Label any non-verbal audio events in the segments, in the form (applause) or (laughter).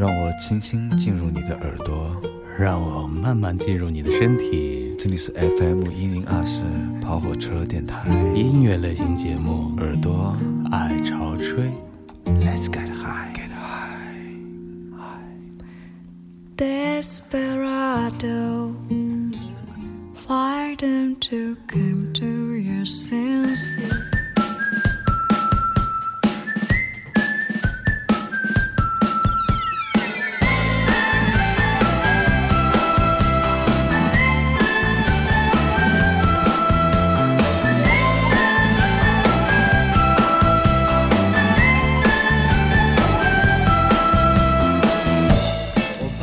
让我轻轻进入你的耳朵，让我慢慢进入你的身体。这里是 FM 一零二四跑火车电台音乐类型节目，耳朵爱潮吹。Let's get high, get high, Desperado, fight them to come to your senses.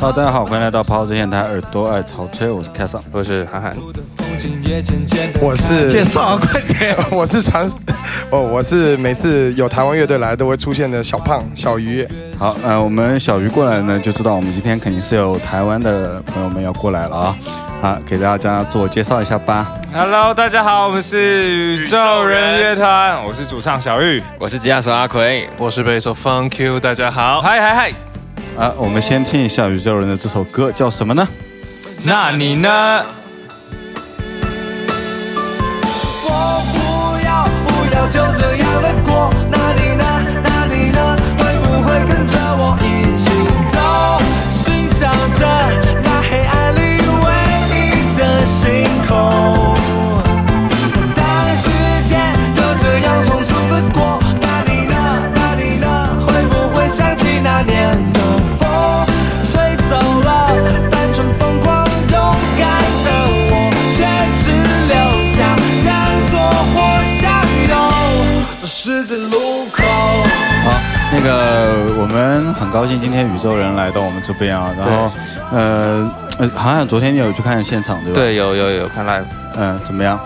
好，大家好，欢迎来到跑火车电台，耳朵爱潮吹，我是凯桑，我是涵涵，我是介绍啊，(laughs) 快点！我是传，(laughs) 哦，我是每次有台湾乐队来都会出现的小胖小鱼。好，呃，我们小鱼过来呢，就知道我们今天肯定是有台湾的朋友们要过来了啊，好，给大家自我介绍一下吧。Hello，大家好，我们是宇宙人乐团，我是主唱小玉，我是吉他手阿奎，我是贝手 Fun Q，大家好，嗨嗨嗨，啊，我们先听一下宇宙人的这首歌叫什么呢？那你呢？我不要不要就这样的过，那个我们很高兴今天宇宙人来到我们这边啊，然后呃呃，好像昨天你有去看现场对吧？，对，有有有看 live，嗯、怎么样？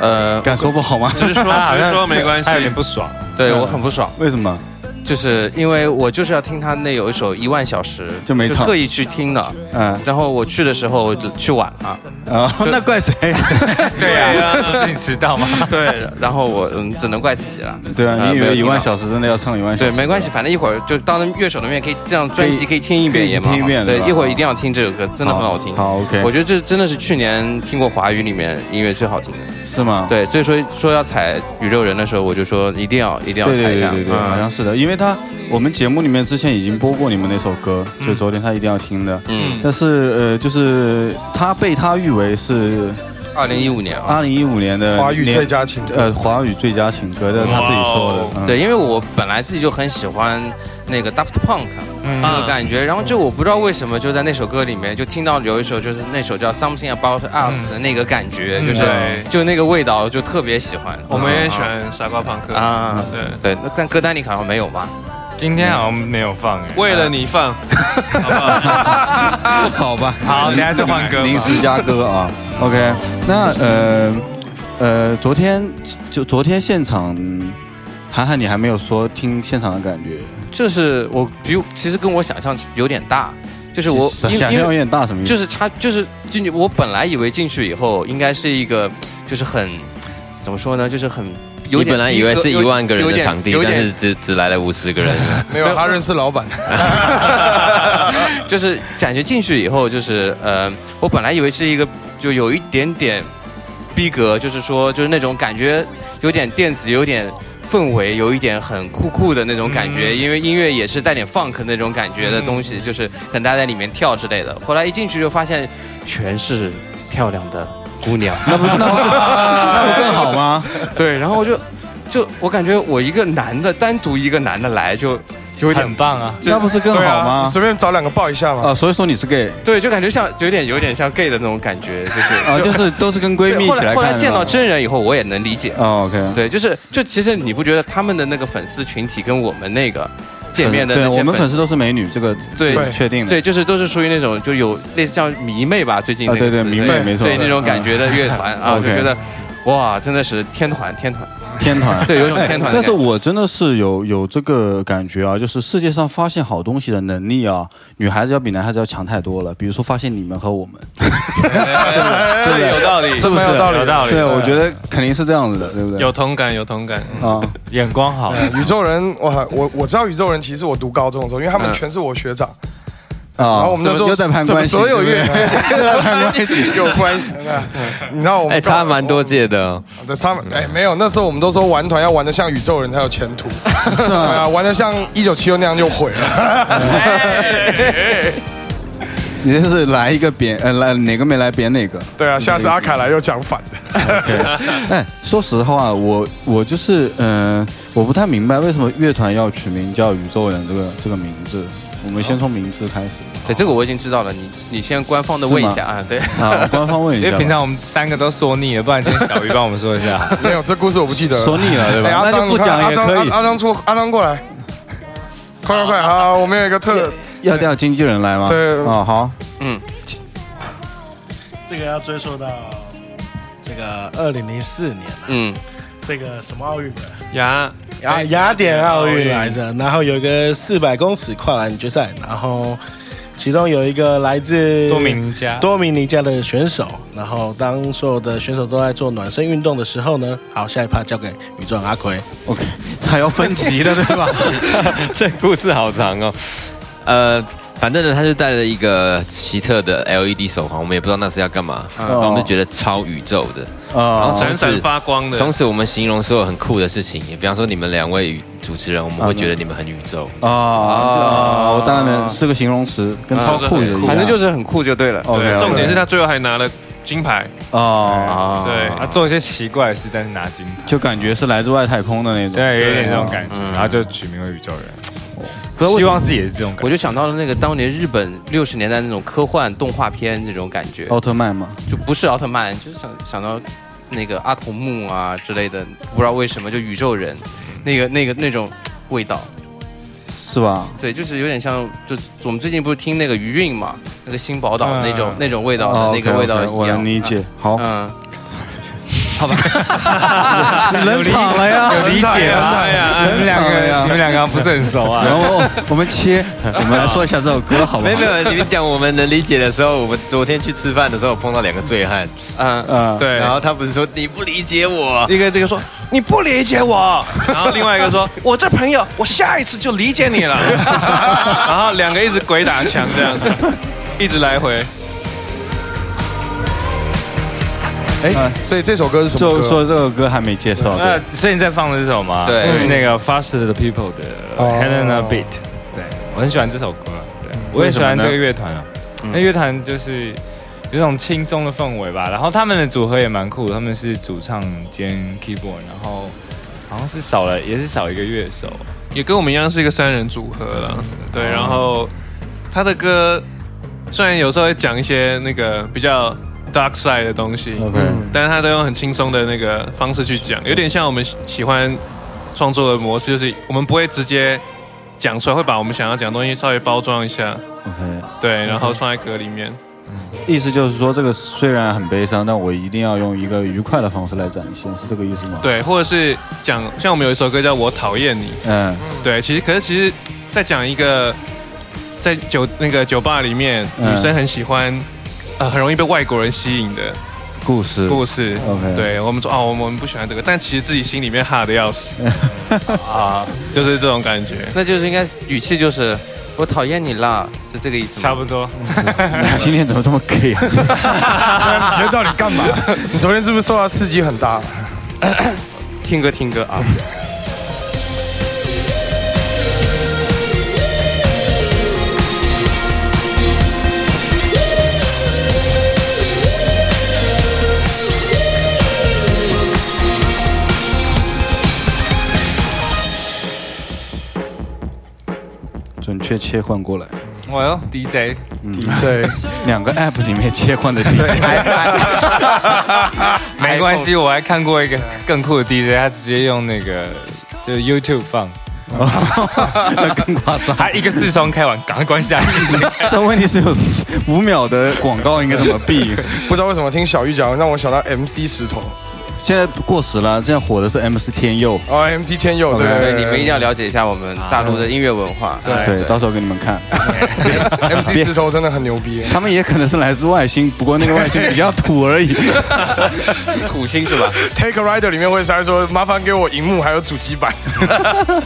呃，感受不好吗？只是说，(laughs) 只是说没关系，有点不爽，对我很不爽，为什么？就是因为我就是要听他那有一首一万小时，就没唱。特意去听的，嗯、然后我去的时候就去晚了，啊，那怪谁？(laughs) 对啊，不是你迟到吗？(laughs) 对，然后我嗯只能怪自己了，对啊，你以为一万小时真的要唱一万小对，没关系，反正一会儿就当着乐手的面可以这样专辑可以听一遍也蛮好听一遍对一会儿一定要听这首歌，真的很好听。好，OK，我觉得这真的是去年听过华语里面音乐最好听的。是吗？对，所以说说要踩宇宙人的时候，我就说一定要一定要对踩一下。对对对对，好像嗯是的，因为他我们节目里面之前已经播过你们那首歌，就昨天他一定要听的。嗯，但是呃，就是他被他誉为是二零一五年啊。二零一五年的华语最佳情歌，呃华语最佳情歌，这是他自己说的。嗯对，因为我本来自己就很喜欢那个 Daft Punk 那个感觉，然后就我不知道为什么就在那首歌里面就听到有一首就是那首叫 Something About Us 的那个感觉，就是对。就那个味道就特别喜欢。我们也喜欢傻瓜朋克啊，对，对，那但歌单里好像没有吧？今天好像没有放哎，为了你放 (laughs) (laughs) 好吧，好，等下就换歌，临时加歌啊。OK，那呃呃，昨天就昨天现场，涵涵你还没有说听现场的感觉，就是我比其实跟我想象有点大，就是我想想象有点大什么意思？就是他就是进去，我本来以为进去以后应该是一个就是很怎么说呢，就是很有你点本来以为是一万个人的场地，有点但是只只来了五十个人。(laughs) 没有他认识老板，(laughs) 就是感觉进去以后就是呃，我本来以为是一个就有一点点逼格，就是说就是那种感觉有点电子，有点。氛围有一点很酷酷的那种感觉，因为音乐也是带点 funk 那种感觉的东西，就是可能大家在里面跳之类的。后来一进去就发现全是漂亮的姑娘，(laughs) 那不那不那不更好吗？(laughs) 对，然后我就就我感觉我一个男的单独一个男的来就就有点很棒啊，那不是更好吗？随便找两个抱一下嘛。啊，所以说你是 gay 对，就感觉像有点有点像 gay 的那种感觉，就是啊，就是都是跟闺蜜后来起来的后来见到真人以后，我也能理解。哦，OK，对，就是就其实你不觉得他们的那个粉丝群体跟我们那个见面的那些对我们粉丝都是美女，这个对确定的。对，就是都是属于那种就有类似像迷妹吧，最近啊对对迷妹没错对那种感觉的乐团啊，我就觉得哇，真的是天团天团。天团，(laughs) 对有种天团哎但是我真的是有有这个感觉啊，就是世界上发现好东西的能力啊，女孩子要比男孩子要强太多了。比如说发现你们和我们，对有道理，是不是？蛮有道理有道理，对，我觉得肯定是这样子的，对不对？有同感，有同感，啊，眼光好，宇宙人，我我我知道宇宙人，其实我读高中的时候，因为他们嗯。全是我学长，啊，然后我们那时候又在攀关系，所有乐有关系。你知道我们哎，差蛮多届的 (laughs) 差哎没有，那时候我们都说玩团要玩的像宇宙人才有前途，(laughs) 对啊，玩的像一九七六那样就毁了。(laughs) 你这是来一个扁，呃，来哪个没来扁哪个。对啊，下次阿凯来又讲反的。哎，说实话，我我就是，嗯、我不太明白为什么乐团要取名叫宇宙人这个这个名字。我们先从名字开始对，这个我已经知道了。你你先官方的问一下啊，对。啊，官方问一下。(laughs) 因为平常我们三个都说腻了，不然今天小鱼帮我们说一下。(laughs) 没有，这故事我不记得了。说腻了对吧哎阿张那就不讲你看也可以阿张阿阿张出，阿张过来，(laughs) 快快快！好，我们有一个特，要调经纪人来吗？对哦，好，嗯，这个要追溯到这个二零零四年了、嗯，这个什么奥运的雅雅雅典奥运来着，然后有一个四百公尺跨栏决赛，然后其中有一个来自多米尼加多米尼加的选手，然后当所有的选手都在做暖身运动的时候呢，好，下一趴交给宇宙阿奎。OK，他要分级的对吧？(laughs) 这故事好长哦。呃，反正呢，他就带了一个奇特的 LED 手环，我们也不知道那是要干嘛，嗯然后我们就觉得超宇宙的。然后啊闪闪发光的。从此我们形容所有很酷的事情，也比方说你们两位主持人，我们会觉得你们很宇宙。啊当然是个形容词，跟超酷的一样。反正就是很酷就对了。对，重点是他最后还拿了金牌。啊，啊，对他做一些奇怪的事，但是拿金牌，就感觉是来自外太空的那种。对，有点这种感觉，嗯然后就取名为宇宙人。不希望自己也是这种感觉。我就想到了那个当年日本六十年代那种科幻动画片这种感觉，奥特曼嘛，就不是奥特曼，就是想想到那个阿童木啊之类的，不知道为什么就宇宙人，那个那个那种味道，是吧？对，就是有点像，就我们最近不是听那个余韵嘛，那个新宝岛那种、嗯那种味道的、哦那个味道一样，能理解。好，嗯，(laughs) 冷场了呀，有理解吗？哎呀，你们两个，你们两个不是很熟啊？然后我们切，我们来说一下这首歌好不好？没有没有，你们讲我们能理解的时候，我们昨天去吃饭的时候碰到两个醉汉，嗯，嗯，对，然后他不是说你不理解我，一个这个说你不理解我，然后另外一个说我这朋友，我下一次就理解你了，(laughs) 然后两个一直鬼打墙这样子，一直来回。哎，所以这首歌是什么歌？就说这个歌还没介绍，所以你在放的这首吗？对是那个 Faster the People 的哦 Helena Beat。对，我很喜欢这首歌，对我也喜欢这个乐团啊。那乐团就是有一种轻松的氛围吧，然后他们的组合也蛮酷的，他们是主唱兼 keyboard，然后好像是少了也是少一个乐手。也跟我们一样是一个三人组合了，对，然后他的歌虽然有时候会讲一些那个比较 dark side 的东西。OK 但是他都用很轻松的那个方式去讲，有点像我们喜喜欢创作的模式，就是我们不会直接讲出来，会把我们想要讲的东西稍微包装一下，OK，对，然后放在歌里面。意思就是说，这个虽然很悲伤，但我一定要用一个愉快的方式来展现，是这个意思吗？，对，或者是讲，像我们有一首歌叫《我讨厌你》，嗯。对，其实可是其实，在讲一个在酒那个酒吧里面，嗯。女生很喜欢，呃，很容易被外国人吸引的故事故事。OK 对我们说哦，我们不喜欢这个，但其实自己心里面哈的要死 (laughs) 啊，就是这种感觉。那就是应该语气就是我讨厌你啦，是这个意思吗？差不多。你今天怎么这么 gay 啊？(laughs) 你觉得到底干嘛？你昨天是不是受到刺激很大？听歌听歌啊。切换过来，我哟，DJ，DJ，，(laughs) 两个 app 里面切换的 (laughs) DJ，(laughs) 没关系，我还看过一个更酷的 DJ，他直接用那个就是 YouTube 放，那更夸张。他一个视窗开完，赶快关下来。但问题是有五秒的广告应该怎么避？不知道为什么听小玉讲，让我想到 MC 石头现在过时了，现在火的是 MC 天佑。哦，MC 天佑，对对，你们一定要了解一下我们大陆的音乐文化。对，到时候给你们看。MC 石头真的很牛逼。他们也可能是来自外星，不过那个外星比较土而已。土星是吧 (laughs) Take a Rider 里面会塞说，麻烦给我荧幕还有主机板。(laughs)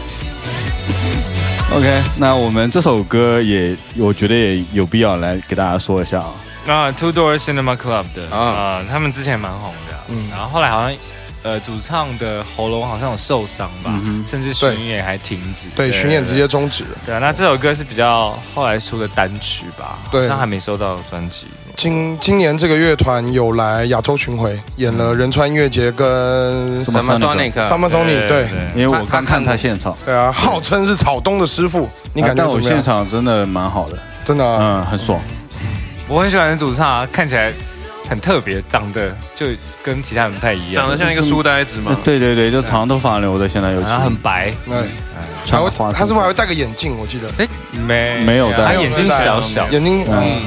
OK，那我们这首歌也，我觉得也有必要来给大家说一下啊。啊，Two Door Cinema Club 的啊，他们之前蛮红的，嗯，然后后来好像。呃，主唱的喉咙好像有受伤吧，甚至巡演还停止。对，巡演直接终止了。对啊，那这首歌是比较后来出的单曲吧？对，好像还没收到专辑。今今年这个乐团有来亚洲巡回，演了仁川音乐节跟 Summer Sonic，Summer Sonic。对，因为我刚看他现场。对啊，号称是草东的师傅，你感觉我现场真的蛮好的，真的，嗯，很爽。我很喜欢主唱啊，看起来。很特别，长得就跟其他人不太一样，长得像一个书呆子嘛。对对对，就长头发留的，现在有。然后很白，嗯，还会他是不是还会戴个眼镜？我记得，哎，没。没有戴，他眼睛小小，眼睛嗯。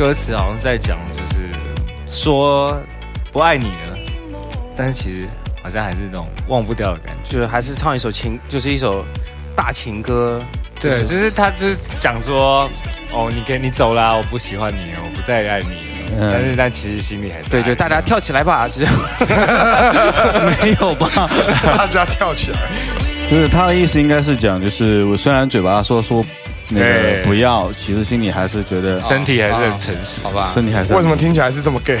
歌词好像是在讲，就是说不爱你了，但是其实好像还是那种忘不掉的感觉，就是还是唱一首情，就是一首大情歌。对，就是他就是讲说，哦，你给你走了，我不喜欢你，我不再爱你。但是但其实心里还是对，就大家跳起来吧，这样 (laughs) 没有吧？大家跳起来。就是他的意思应该是讲，就是我虽然嘴巴说说。那个不要，其实心里还是觉得 (laughs) 身体还是很诚实，好吧？身体还是为什么听起来是这么 gay？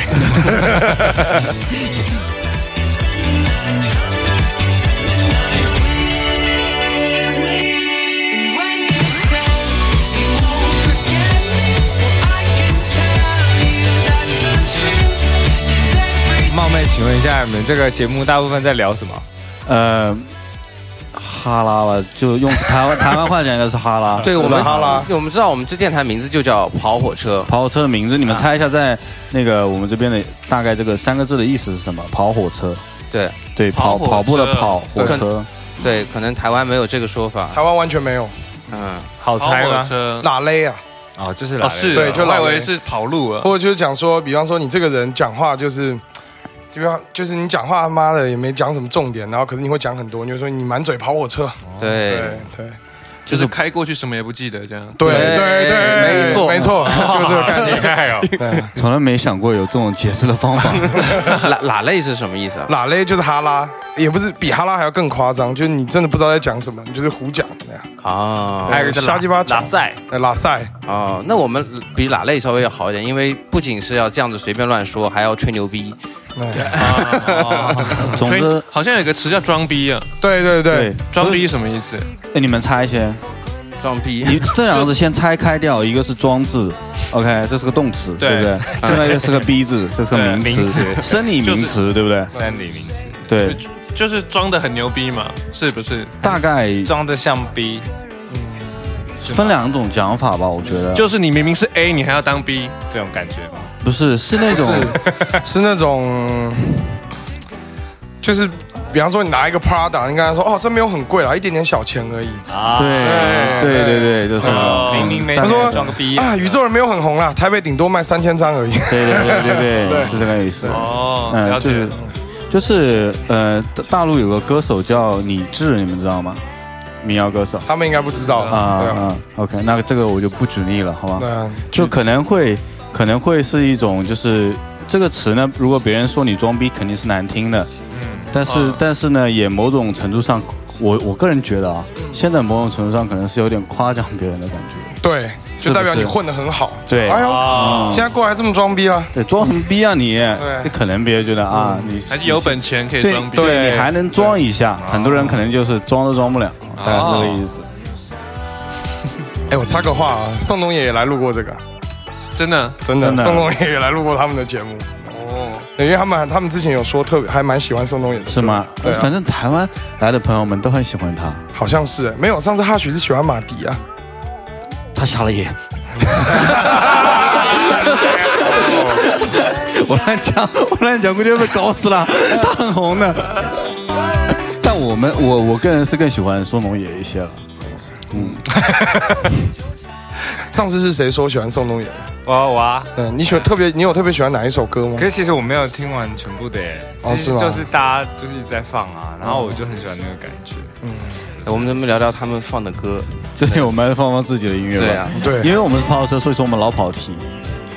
冒昧请问一下，你们这个节目大部分在聊什么？呃。哈拉了，就用台湾台湾话讲，应该是哈拉。(laughs) 对我们哈拉，我们知道我们这电台名字就叫跑火车。跑火车的名字，你们猜一下，在那个我们这边的大概这个三个字的意思是什么？跑火车。对对，跑跑步的跑火车。对，可能台湾没有这个说法。台湾完全没有。嗯，好猜吗？哪勒啊？哦，就是哪是对，就以为是跑路了，或者就是讲说，比方说你这个人讲话就是。就要就是你讲话他妈的也没讲什么重点，然后可是你会讲很多，你就说你满嘴跑火车，对。对对，就是开过去什么也不记得这样，对对对，没错。没错，(laughs) 就这个概念。哦，对，从来没想过有这种解释的方法。(laughs) 哪哪类是什么意思啊？哪类就是哈拉，也不是比哈拉还要更夸张，就是你真的不知道在讲什么，你就是胡讲那样啊。还有一个瞎鸡巴拉塞，拉塞啊，那我们比哪类稍微要好一点，因为不仅是要这样子随便乱说，还要吹牛逼。(laughs) 总之，好像有个词叫装逼啊。对对对，装逼什么意思？那，你们猜先。装逼。你这两个字先拆开掉，一个是装字，OK，这是个动词，对不对？(laughs) 另外一个是个逼字，这是个名词，生理名词，对不对？生理名词。对，就是装的很牛逼嘛，是不是？大概装的像逼。分两种讲法吧，我觉得。就是你明明是 A，你还要当 B，这种感觉吗？不是，是那种，(laughs) 是那种，就是，比方说你拿一个 Prada，你跟他说，哦，这没有很贵啦，一点点小钱而已。啊，对对对对，就是。明明没他说装个逼啊，宇宙人没有很红啦，台北顶多卖三千张而已。对对对对 (laughs) 对，是这个意思。哦，了解。就是呃，大陆有个歌手叫李志，你们知道吗？民谣歌手，他们应该不知道啊啊。OK，那这个我就不举例了，好吧？就可能会。可能会是一种，就是这个词呢，如果别人说你装逼，肯定是难听的。嗯。但是，但是呢，也某种程度上，我我个人觉得啊，现在某种程度上可能是有点夸奖别人的感觉。对，就代表你混得很好。对。哎呦，现在过来这么装逼了？对，装什么逼啊你？对。这可能别人觉得啊，你还是有本钱可以装逼。对，你还能装一下。很多人可能就是装都装不了，大概是这个意思。哎，我插个话啊，宋冬野也来录过这个。真的，真的，宋冬野也来录过他们的节目哦。因为他们他们之前有说特别还蛮喜欢宋冬野的，是吗？对，反正台湾来的朋友们都很喜欢他，好像是。没有，上次哈许是喜欢马迪啊，他瞎了眼。(laughs) 我乱讲，我乱讲，估计被搞死了。他很红的，但我我们我我个人是更喜欢宋冬野一些了。嗯，(laughs) 上次是谁说喜欢宋冬野？我我啊，嗯，你喜欢特别，你有特别喜欢哪一首歌吗？可是其实我没有听完全部的，哦是吗？就是大家就是一直在放啊，然后我就很喜欢那个感觉。嗯，我们能不能聊聊他们放的歌？这里我们还是放放自己的音乐吧。对啊，对，因为我们是跑车，所以说我们老跑题。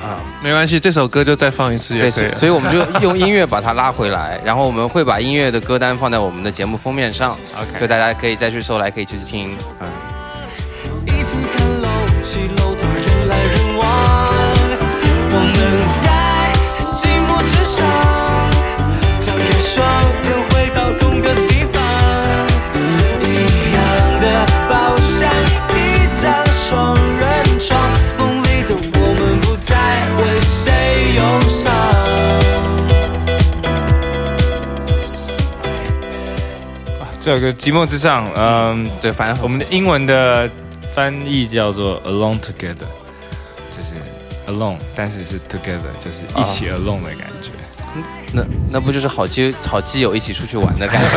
啊，没关系，这首歌就再放一次也可以。所以我们就用音乐把它拉回来，然后我们会把音乐的歌单放在我们的节目封面上，OK，所以大家可以再去搜来，可以去听。嗯。一起看楼起楼的，人来人往，我们在寂寞之上，张开双眼回到同个地方，一样的包厢，一张双人床，梦里的我们不再为谁忧伤。啊，这首歌《寂寞之上》，嗯，对，反正我们的英文的。翻译叫做 alone together，就是 alone，但是是 together，就是一起 alone 的感觉。那那不就是好基好基友一起出去玩的感觉？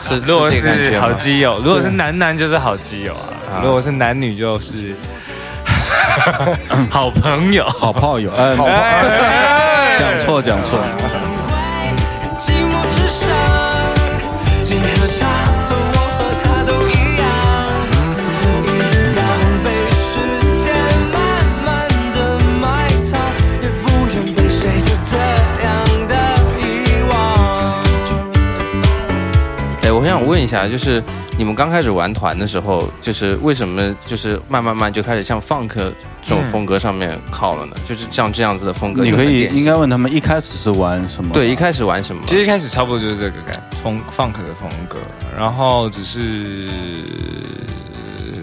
(laughs) 是，如果是好基友，如果是男男就是好基友啊，如果是男女就是 (laughs) 好朋友、好炮友。好炮讲错讲错。问一下，就是你们刚开始玩团的时候，就是为什么就是慢慢慢就开始向 funk 这种风格上面靠了呢？就是像这样子的风格，你可以应该问他们一开始是玩什么？对，一开始玩什么？其实一开始差不多就是这个感风 funk 的风格，然后只是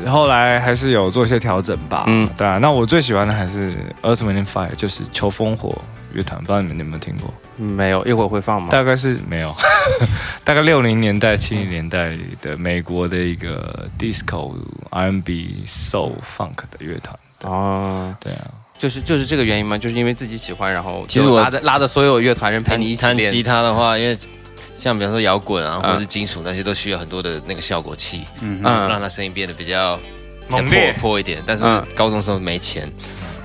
后来还是有做一些调整吧。嗯，对啊。那我最喜欢的还是 Earth Wind Fire，就是求风火乐团，不知道你们有没有听过？没有，一会儿会放吗？大概是没有，(laughs) 大概六零年代、七零年代的美国的一个 disco R&B soul funk 的乐团。哦，对啊，就是就是这个原因吗？就是因为自己喜欢，然后其实我拉着拉着所有乐团人陪你一起弹吉他的话，因为像比方说摇滚啊，或者是金属那些，都需要很多的那个效果器，嗯，让它声音变得比较猛烈破一点。但是高中时候没钱。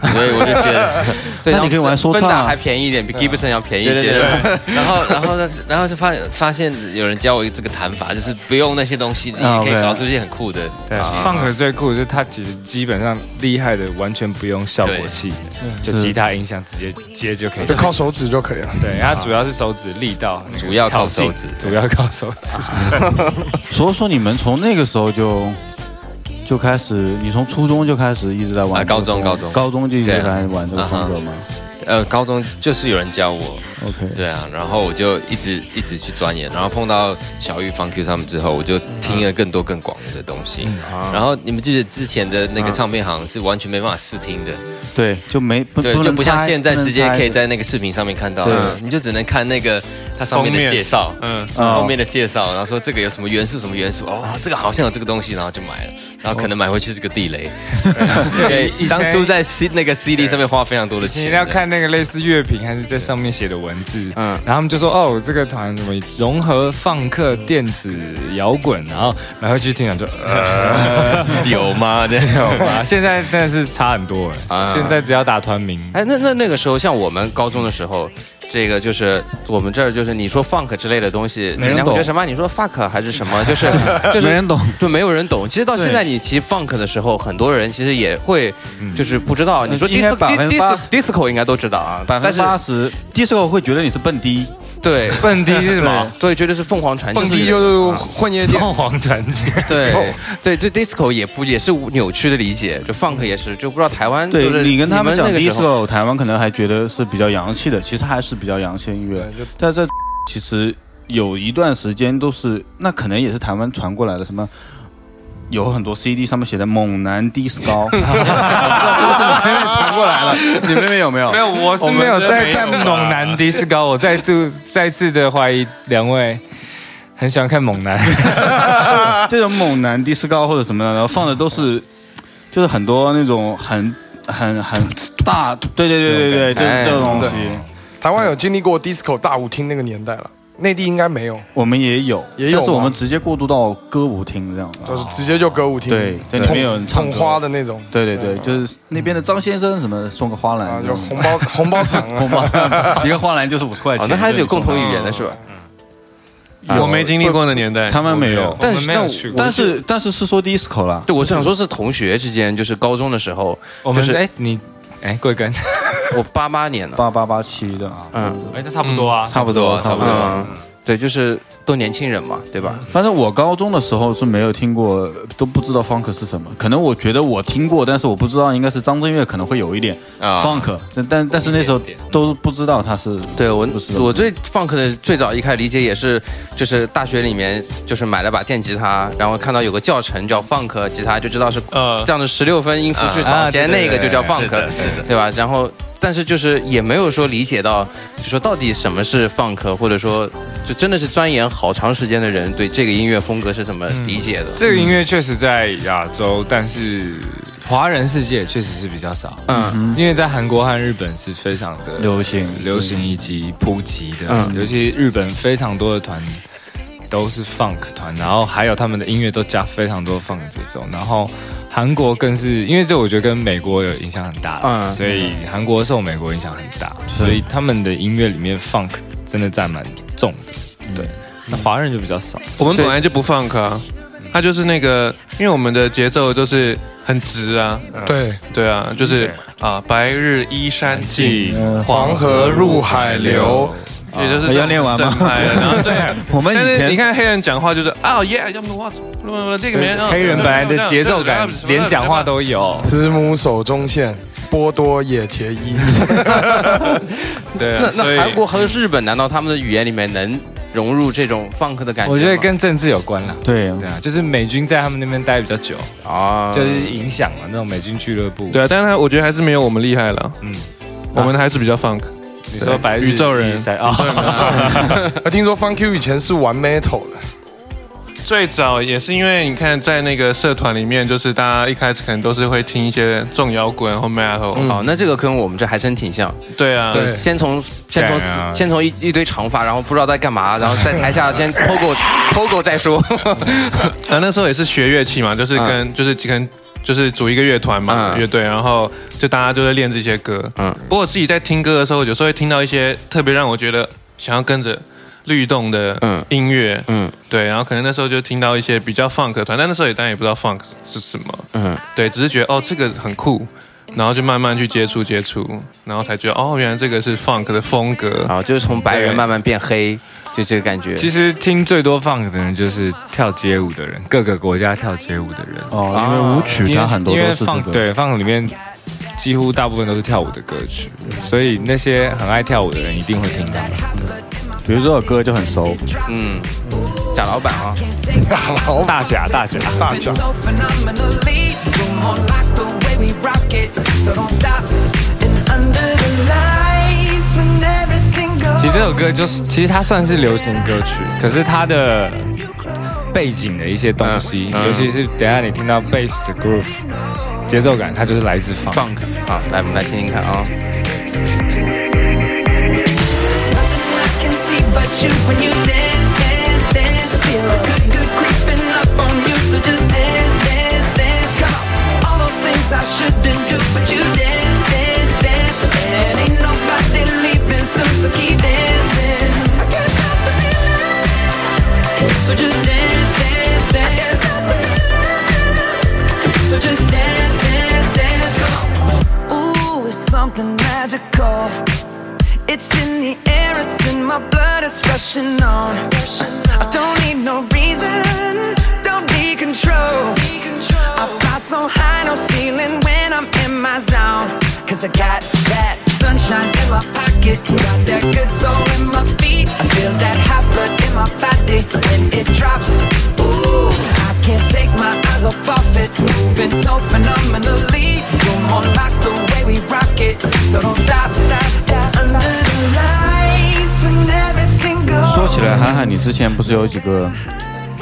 (laughs) 所以我就觉得，(laughs) 对你可以玩说唱，还便宜一点，比 Gibson 要便宜一些。(laughs) 然后，然后呢，然后就发发现有人教我这个弹法，就是不用那些东西，你可以搞出一些很酷的。对，Funk 最酷就是它其实基本上厉害的完全不用效果器，就吉他音响直接接就可以，就靠手指就可以了。对，它主要是手指力道，主要靠手指，主要靠手指。所以说你们从那个时候就。就开始，你从初中就开始一直在玩，高中高中。高中就一直在玩这个风格吗？呃，高中就是有人教我，OK，对啊，然后我就一直一直去钻研，然后碰到小玉、方 Q 他们之后，我就听了更多更广的东西。然后你们记得之前的那个唱片行是完全没办法试听的，对，就没对，就不像现在直接可以在那个视频上面看到，你就只能看那个它上面的介绍，嗯，后面的介绍，然后说这个有什么元素什么元素，哦，这个好像有这个东西，然后就买了。然后可能买回去是个地雷，(laughs) 对，当初在 C 那个 CD 上面花非常多的钱。你要看那个类似乐评还是在上面写的文字，嗯，然后他们就说哦，这个团什么融合放克电子摇滚，然后买回去听讲就 (laughs) 有吗？(laughs) 这有吗？现在真的是差很多哎，现在只要打团名，哎，那那那个时候像我们高中的时候。这个就是我们这儿就是你说 funk 之类的东西，人家会觉得什么？你说 fuck 还是什么？(laughs) 就是就是没人懂，就没有人懂。其实到现在你提 funk 的时候，很多人其实也会就是不知道。你说 disco disco 应该都知道啊，百分之八十 disco 会觉得你是蹦迪。对，蹦迪是什么？对，绝对是凤凰传奇。蹦迪就是混夜店。凤凰传奇。对对对，disco 也不也是扭曲的理解，就 funk 也是，就不知道台湾。对你跟他们讲 disco，台湾可能还觉得是比较洋气的，其实还是比较洋气音乐。但这其实有一段时间都是，那可能也是台湾传过来的什么。有很多 CD 上面写的“猛男迪斯高”，(laughs) 妹妹传过来了。你们那边有没有？没有，我是没有在看“猛男迪斯高”。我再度再次的怀疑两位很喜欢看“猛男”，(laughs) 这种“猛男迪斯高”或者什么的，然后放的都是就是很多那种很很很大，对对对对对，就是这种东西。台湾有经历过 disco 大舞厅那个年代了。内地应该没有，我们也有，也有，但是我们直接过渡到歌舞厅这样，就是直接就歌舞厅，对，在里面有人捧花的那种，对对对，就是那边的张先生什么送个花篮，就红包 (laughs) 红包场，红包一个花篮就是五十块钱，那还是有共同语言的是吧？我没经历过的年代，他们没有，但是但是但是是说 disco 了，对，我是想说是同学之间，就是高中的时候，就是哎你。哎，贵庚？我八八年的，八八八七的，嗯，哎，这差不多啊，差不多，差不多，对，就是。都年轻人嘛，对吧？反正我高中的时候是没有听过，都不知道 funk 是什么。可能我觉得我听过，但是我不知道应该是张震岳可能会有一点 funk，但但是那时候都不知道他是。对我，我对 funk 的最早一开始理解也是，就是大学里面就是买了把电吉他，然后看到有个教程叫 funk 吉他，就知道是这样的十六分音符去扫弦，那个就叫 funk，对吧？然后。但是就是也没有说理解到，就说到底什么是放克，或者说就真的是钻研好长时间的人对这个音乐风格是怎么理解的？这个音乐确实在亚洲，但是华人世界确实是比较少。嗯，因为在韩国和日本是非常的流行、流行以及普及的。嗯，尤其日本非常多的团都是 funk 团，然后还有他们的音乐都加非常多 funk 节奏，然后。韩国更是因为这，我觉得跟美国有影响很大，嗯，所以韩国受美国影响很大，所以他们的音乐里面 funk 真的占蛮重的，对。那华人就比较少，我们本来就不 funk 啊，他就是那个，因为我们的节奏就是很直啊，对对啊，就是啊，白日依山尽，黄河入海流。也就是要练完吗？然后 (laughs) 对，我们以前你看黑人讲话就是啊耶，要么哇，那个人黑人本来的节奏感，连讲话都有。慈母手中线，波多野结衣。对，那那韩国和日本，难道他们的语言里面能融入这种放克的感觉？我觉得跟政治有关了。对对啊，就是美军在他们那边待比较久啊，就是影响了那种美军俱乐部。对啊，但是我觉得还是没有我们厉害了。嗯，我们还是比较放克。你说白宇宙人 (laughs) 啊？听说 Fun Q 以前是玩 Metal 的，最早也是因为你看在那个社团里面，就是大家一开始可能都是会听一些重摇滚或 Metal。哦，那这个跟我们这还真挺像。对啊，对，先从先从先从一一堆长发，然后不知道在干嘛，然后在台下先 Pogo Pogo 再说。(laughs) 啊，那时候也是学乐器嘛，就是跟就是跟。就是组一个乐团嘛，乐队，然后就大家就在练这些歌。嗯，不过我自己在听歌的时候，有时候会听到一些特别让我觉得想要跟着律动的音乐。嗯，对，然后可能那时候就听到一些比较 funk 团，但那时候也当然也不知道 funk 是什么。嗯，对，只是觉得哦这个很酷，然后就慢慢去接触接触，然后才觉得哦原来这个是 funk 的风格。啊，就是从白人慢慢变黑。就这个感觉。其实听最多 funk 的人就是跳街舞的人，各个国家跳街舞的人。哦，因为舞曲它很多都是放对放里面几乎大部分都是跳舞的歌曲，所以那些很爱跳舞的人一定会听到。比如这首歌就很熟，嗯，贾老板啊，大 (laughs) 贾大贾大贾。其实这首歌就是，其实它算是流行歌曲，可是它的背景的一些东西，尤其是等下你听到 bass 的 groove 节奏感，它就是来自 funk。好，来我们来听听看啊。So keep dancing. I can't stop the feeling. So just dance, dance, dance. So just dance, dance, dance. Ooh, it's something magical. It's in the air, it's in my blood, it's rushing on. I don't need no reason, don't need control. I fly so high, no ceiling when I'm in my zone. Cause I got that sunshine in my pocket. Got that good soul in my feet. I feel that hot blood in my body when it drops. Ooh, I can't take my eyes off of it. Moving so phenomenally. You're more like the way we rock it. So don't stop, stop, stop. Under the lights when everything goes. 说起来，涵涵，你之前不是有几个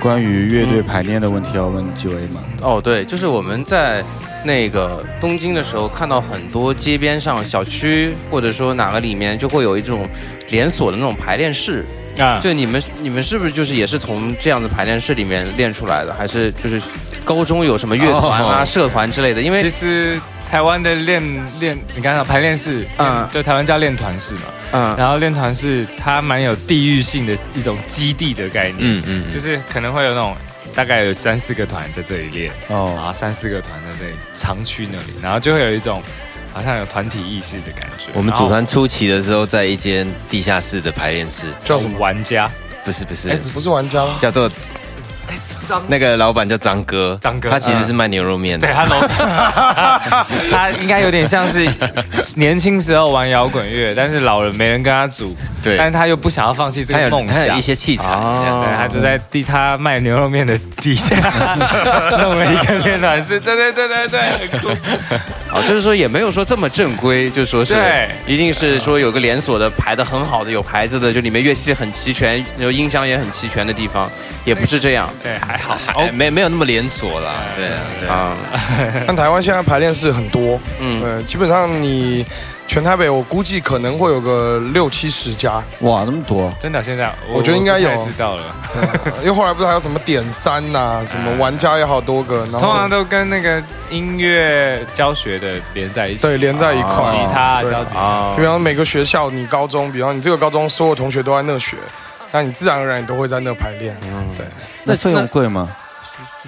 关于乐队排练的问题要问几位吗？哦，对，就是我们在。那个东京的时候，看到很多街边上小区，或者说哪个里面就会有一种连锁的那种排练室，啊，就你们你们是不是就是也是从这样的排练室里面练出来的，还是就是高中有什么乐团啊、社团之类的？因为其实台湾的练练，你刚刚排练室，嗯，就台湾叫练团室嘛，嗯，然后练团室它蛮有地域性的一种基地的概念，嗯嗯，就是可能会有那种大概有三四个团在这里练，哦，然后三四个团在这里长区那里，然后就会有一种。好像有团体意识的感觉。我们组团初期的时候，在一间地下室的排练室，叫什么玩家？不是不是，不是玩家，叫做。那个老板叫张哥，张哥，他其实是卖牛肉面的。对，他 (laughs) 他应该有点像是年轻时候玩摇滚乐，但是老了没人跟他组，对，但是他又不想要放弃这个梦想，他有一些器材，对，他就在地他卖牛肉面的地下 (laughs) 弄了一个练团室，对对对对对，很酷。好，就是说也没有说这么正规，就说是，一定是说有个连锁的排的很好的有牌子的，就里面乐器很齐全，然后音响也很齐全的地方。也不是这样，对，还好，没没有那么连锁啦，对啊，对啊。(laughs) 但台湾现在排练室很多，嗯，对，基本上你全台北，我估计可能会有个六七十家。哇，那么多！真的？现在我觉得应该有。知道了，(laughs) 因为后来不是还有什么点三呐，什么玩家也好多个，通常都跟那个音乐教学的连在一起，对，连在一块，吉他教吉他。比方每个学校，你高中，比方你这个高中所有同学都在那学。那你自然而然都会在那排练，嗯，对。那费用贵吗？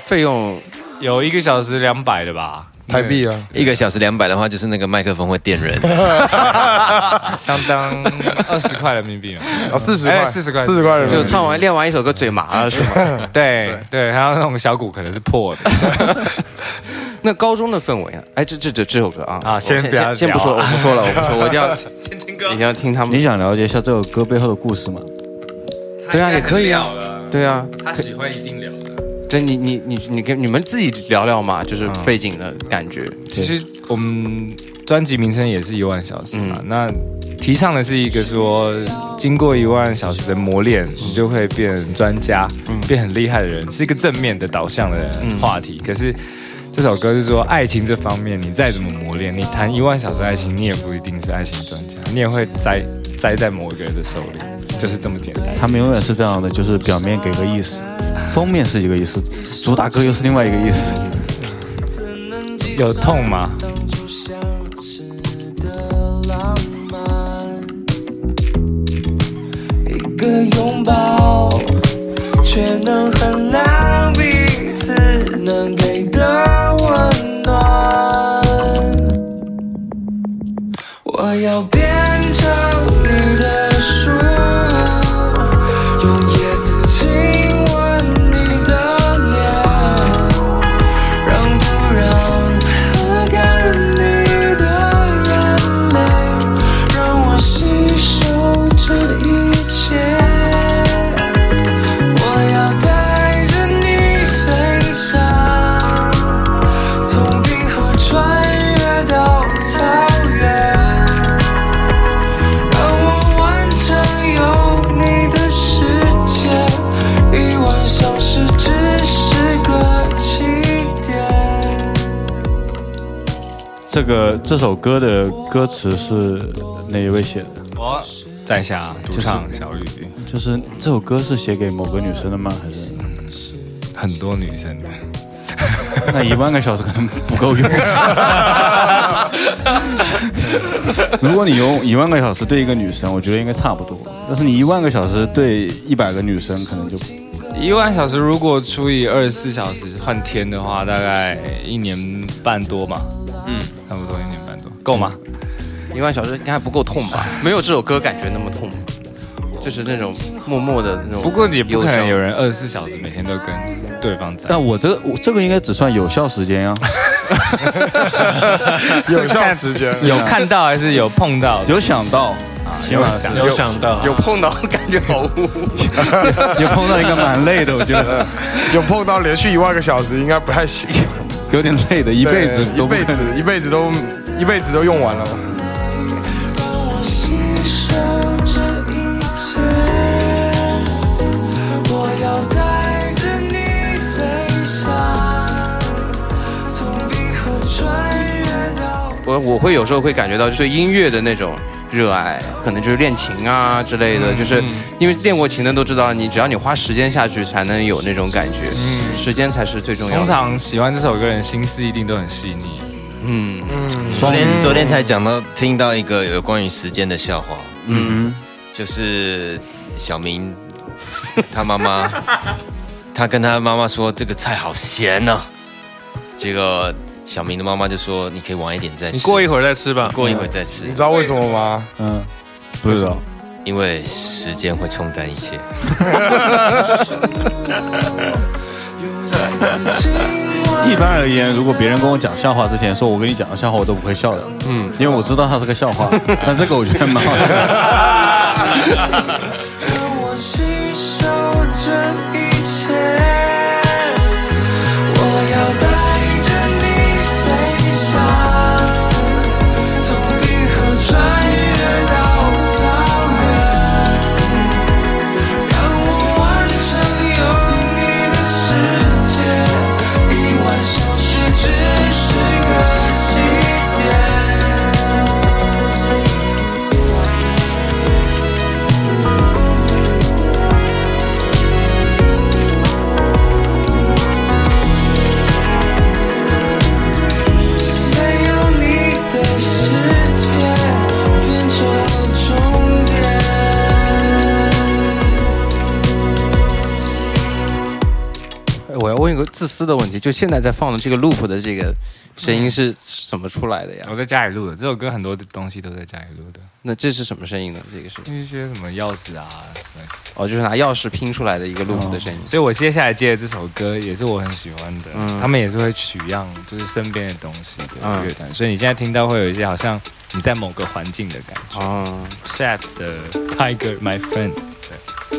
费用有一个小时两百的吧，台币啊。一个小时两百的话，就是那个麦克风会电人，(laughs) 相当二十块人民币嘛。啊，四十块，四十块，四十块人民币。就唱完练完一首歌嘴麻了是吗？对 (laughs) 对，还有那种小鼓可能是破的。(laughs) 那高中的氛围啊，哎，这这这这首歌啊，啊，先先先不说，我不说了，我不说，我一定要先听歌，一定要听他们。你想了解一下这首歌背后的故事吗？对啊，也可以啊。对啊，他喜欢一定聊的。对，你你你你跟你们自己聊聊嘛，就是背景的感觉。其实我们专辑名称也是一万小时嘛，那提倡的是一个说，经过一万小时的磨练，你就会变专家，变很厉害的人，是一个正面的导向的话题。可是。这首歌是说，爱情这方面，你再怎么磨练，你谈一万小时爱情，你也不一定是爱情专家，你也会栽栽在某一个人的手里，就是这么简单。他们永远是这样的，就是表面给个意思，封面是一个意思，主打歌又是另外一个意思。有痛吗？一个拥抱，却能衡量彼此能给的。温暖，我要变成这个这首歌的歌词是哪一位写的？我在下主唱小雨。就是这首歌是写给某个女生的吗？还是很多女生的？那一万个小时可能不够用。(laughs) 如果你用一万个小时对一个女生，我觉得应该差不多。但是你一万个小时对一百个女生，可能就一万小时如果除以二十四小时换天的话，大概一年半多嘛。嗯，差不多一年半多，够吗？一万小时应该还不够痛吧？(laughs) 没有这首歌感觉那么痛，就是那种默默的那种。不过也不可能有人二十四小时每天都跟对方在。但我这个我这个应该只算有效时间啊。(laughs) 有效时间 (laughs) 有看到还是有碰到？有想到啊，有想有想到，有碰到感觉好污。有碰到应该蛮累的，我觉得。有碰到连续一万个小时应该不太行。有点累的，一辈子，一辈子，一辈子都，一辈子都用完了。我我会有时候会感觉到，就是音乐的那种热爱，可能就是练琴啊之类的。就是因为练过琴的都知道，你只要你花时间下去，才能有那种感觉。嗯，时间才是最重要的。通常喜欢这首歌人心思一定都很细腻。嗯嗯。昨天昨天才讲到听到一个有关于时间的笑话。嗯，就是小明他妈妈，(laughs) 他跟他妈妈说这个菜好咸呢，结果。小明的妈妈就说：“你可以晚一点再吃，你过一会儿再吃吧，过一会儿再吃。你知道为什么吗？嗯，不知道，因为时间会冲淡一切。(laughs) 一般而言，如果别人跟我讲笑话之前说我跟你讲的笑话，我都不会笑的。嗯，因为我知道它是个笑话。(laughs) 但这个我觉得蛮好 (laughs) 笑。个自私的问题，就现在在放的这个 loop 的这个声音是怎么出来的呀？我在家里录的，这首歌很多的东西都在家里录的。那这是什么声音呢？这个是一些什么钥匙啊？哦，就是拿钥匙拼出来的一个 loop 的声音。所以我接下来接的这首歌也是我很喜欢的，他们也是会取样，就是身边的东西的乐团。所以你现在听到会有一些好像你在某个环境的感觉。哦 s a p s 的 Tiger My Friend。这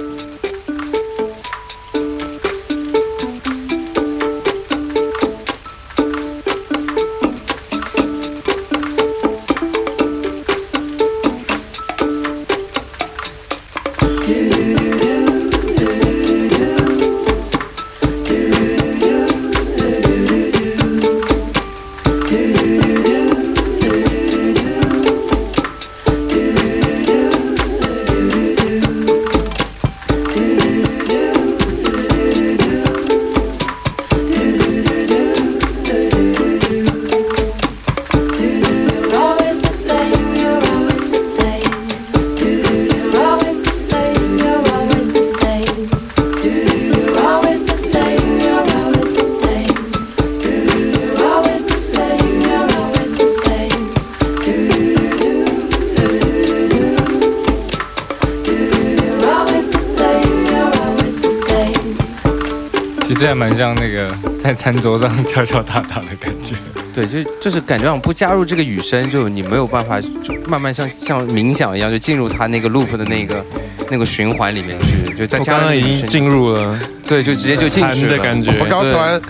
还蛮像那个 (laughs) 在餐桌上敲敲打打的感觉，对，就就是感觉上不加入这个雨声，就你没有办法就慢慢像像冥想一样，就进入他那个 loop 的那个那个循环里面去，就我刚刚已经进入了，对，就直接就进去的感觉。我刚突然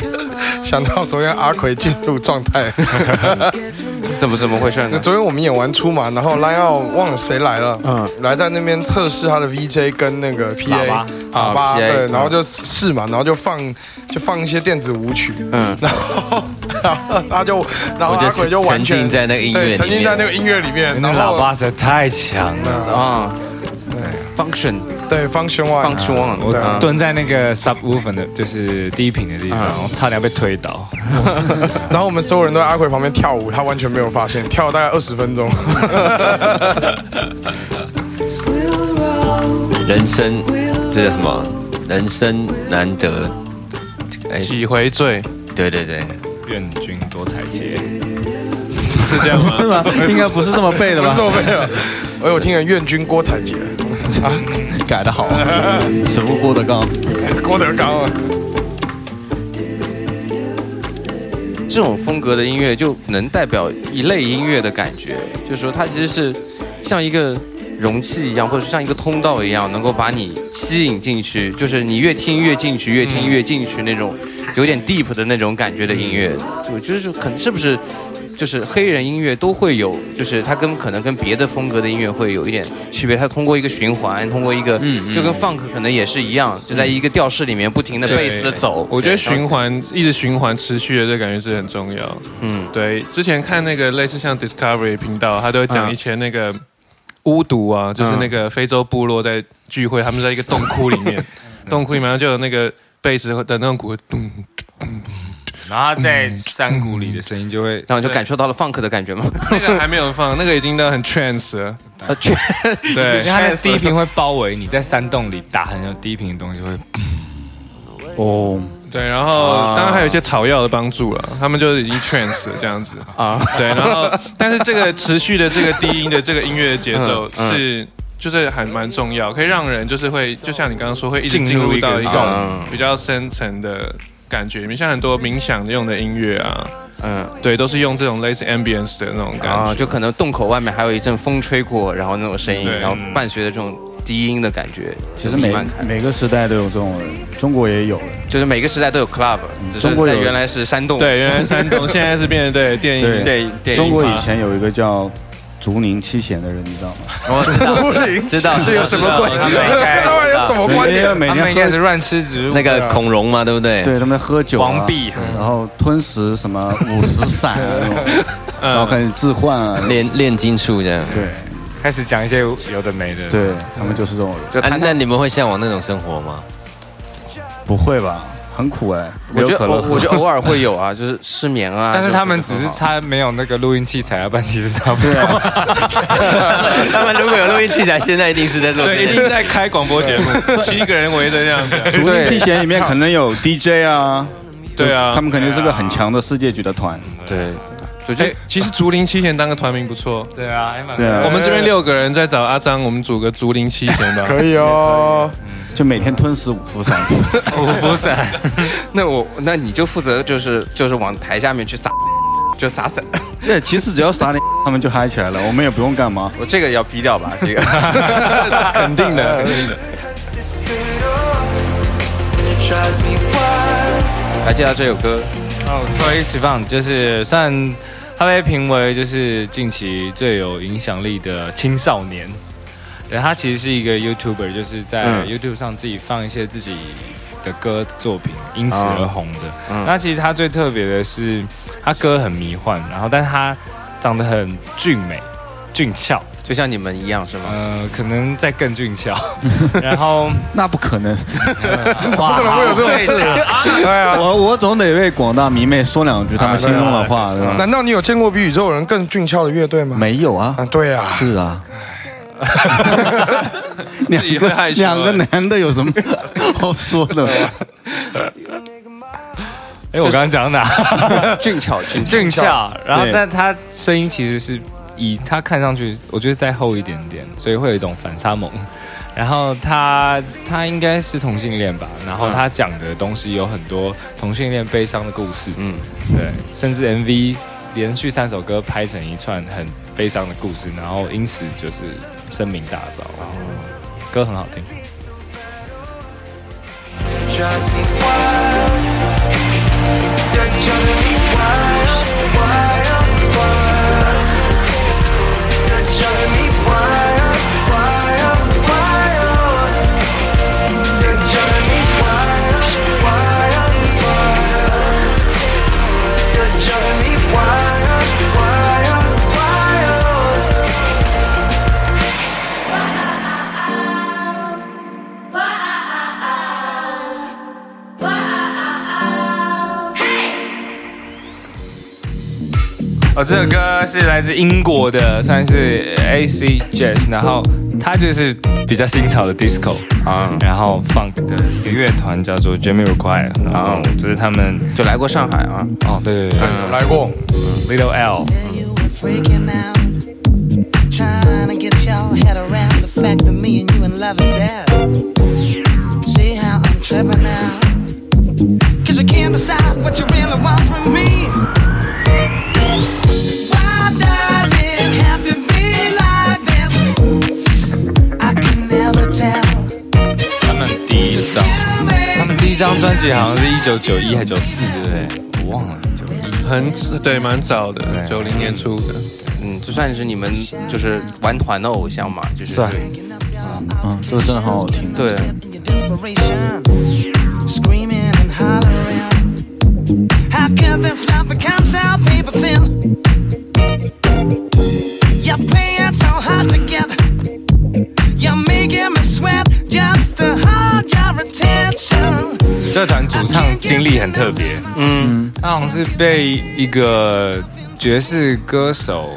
想到昨天阿奎进入状态。(laughs) 怎么怎么回事？那昨天我们演完出嘛，然后拉奥忘了谁来了，嗯，来在那边测试他的 VJ 跟那个 PA 喇叭，对，然后就试嘛，然后就放就放一些电子舞曲，嗯，然后然后他就然后阿鬼就完全在那个音乐，沉浸在那个音乐里面，那喇叭实在太强了。啊，对，function。对，Function One，！我蹲在那个 subwoofer 的，就是低频的地方，我差点被推倒。(laughs) 然后我们所有人都在阿奎旁边跳舞，他完全没有发现，跳了大概二十分钟。(laughs) 人生这叫什么？人生难得几回醉？对对对，愿君多采撷，(laughs) 是这样吗？(laughs) 应该不是这么背的吧？这么背的。我有听人愿君郭采洁。(laughs) 啊，改的好，什么郭德纲？郭德纲啊！这种风格的音乐就能代表一类音乐的感觉，就是说它其实是像一个容器一样，或者是像一个通道一样，能够把你吸引进去，就是你越听越进去，越听越进去那种有点 deep 的那种感觉的音乐，就就是可能是不是？就是黑人音乐都会有，就是它跟可能跟别的风格的音乐会有一点区别。它通过一个循环，通过一个，就跟 funk 可能也是一样，就在一个调式里面不停的 bass 的走。我觉得循环一直循环持续的这感觉是很重要。嗯，对。之前看那个类似像 Discovery 频道，他都会讲以前那个巫毒啊，就是那个非洲部落在聚会，他们在一个洞窟里面，(laughs) 洞窟里面就有那个贝斯的那种鼓，咚咚。然后在山谷里的声音就会，然后就感受到了 funk 的感觉吗？那个还没有放，那个已经到很 trance 了。对，因为它的 (laughs) 低频会包围你，在山洞里打很有低频的东西会。哦，对，然后当然还有一些草药的帮助了，他们就已经 trance 这样子啊。对，然后但是这个持续的这个低音的这个音乐的节奏是，就是还蛮重要，可以让人就是会，就像你刚刚说，会一直进入到一种比较深层的。感觉，你像很多冥想用的音乐啊，嗯，对，都是用这种类似 ambience 的那种感觉，就可能洞口外面还有一阵风吹过，然后那种声音，然后伴随着这种低音的感觉。其实每每个时代都有这种，中国也有，就是每个时代都有 club，中国原来是山洞，对，原来山洞，现在是变成对电影，对电影，中国以前有一个叫。竹林七贤的人，你知道吗？我知道，知道是有什么关系？他们 (laughs) 有什么关系？每天应该是乱吃植物。那个孔融嘛，对不对？对他们喝酒，王弼，然后吞食什么五石散啊，(laughs) 然后开始置换啊，炼炼金术这样。对，开始讲一些有的没的。对他们就是这种。就那你们会向往那种生活吗？不会吧？很苦哎，我觉得我我觉得偶尔会有啊，(laughs) 就是失眠啊。但是他们只是差没有那个录音器材啊，不然其实差不多。他们如果有录音器材，现在一定是在做，对，一定在开广播节目，七个人围着这样子。主音器材里面可能有 DJ 啊，对啊，他们肯定是个很强的世界级的团。对，哎，其实竹林七贤当个团名不错。对啊，对啊。我们这边六个人在找阿张，我们组个竹林七贤吧。可以哦。就每天吞食五福散，五福散。(laughs) 那我那你就负责就是就是往台下面去撒，就撒散。对，其实只要撒点，(laughs) 他们就嗨起来了，我们也不用干嘛。我这个要逼掉吧，这个 (laughs) 肯定的，肯定的。还记得这首歌？哦，Trace Fun，就是算他被评为就是近期最有影响力的青少年。对他其实是一个 YouTuber，就是在 YouTube 上自己放一些自己的歌作品，因此而红的。那其实他最特别的是，他歌很迷幻，然后但是他长得很俊美、俊俏，就像你们一样，是吗？呃，可能在更俊俏。(laughs) 然后那不可能，(laughs) 怎么可能会有这种事啊？对啊，我我总得为广大迷妹说两句他们心中的话，对吧？难道你有见过比宇宙人更俊俏的乐队吗？没有啊。啊，对啊，是啊。(laughs) 两个两个男的有什么好说的？哎，我刚刚讲哪？俊俏，俊俊俏。然后，但他声音其实是以他看上去，我觉得再厚一点点，所以会有一种反差萌。然后他他应该是同性恋吧？然后他讲的东西有很多同性恋悲伤的故事。嗯，对，甚至 MV 连续三首歌拍成一串很悲伤的故事，然后因此就是。声名大噪，然后歌很好听。哦，这首歌是来自英国的，算是 AC Jazz，然后它就是比较新潮的 Disco 啊，然后 Funk 的一个乐团叫做 Jamie Require，然后就是他们就来过上海啊，哦，对对对，来过，Little L。他好像是一九九一还是九四，对不对？我忘了，九一很对，蛮早的，九零年初的。嗯，就算是你们就是玩团的偶像嘛，就是。嗯，这个真的很好听。对。这团主唱经历很特别，嗯，他好像是被一个爵士歌手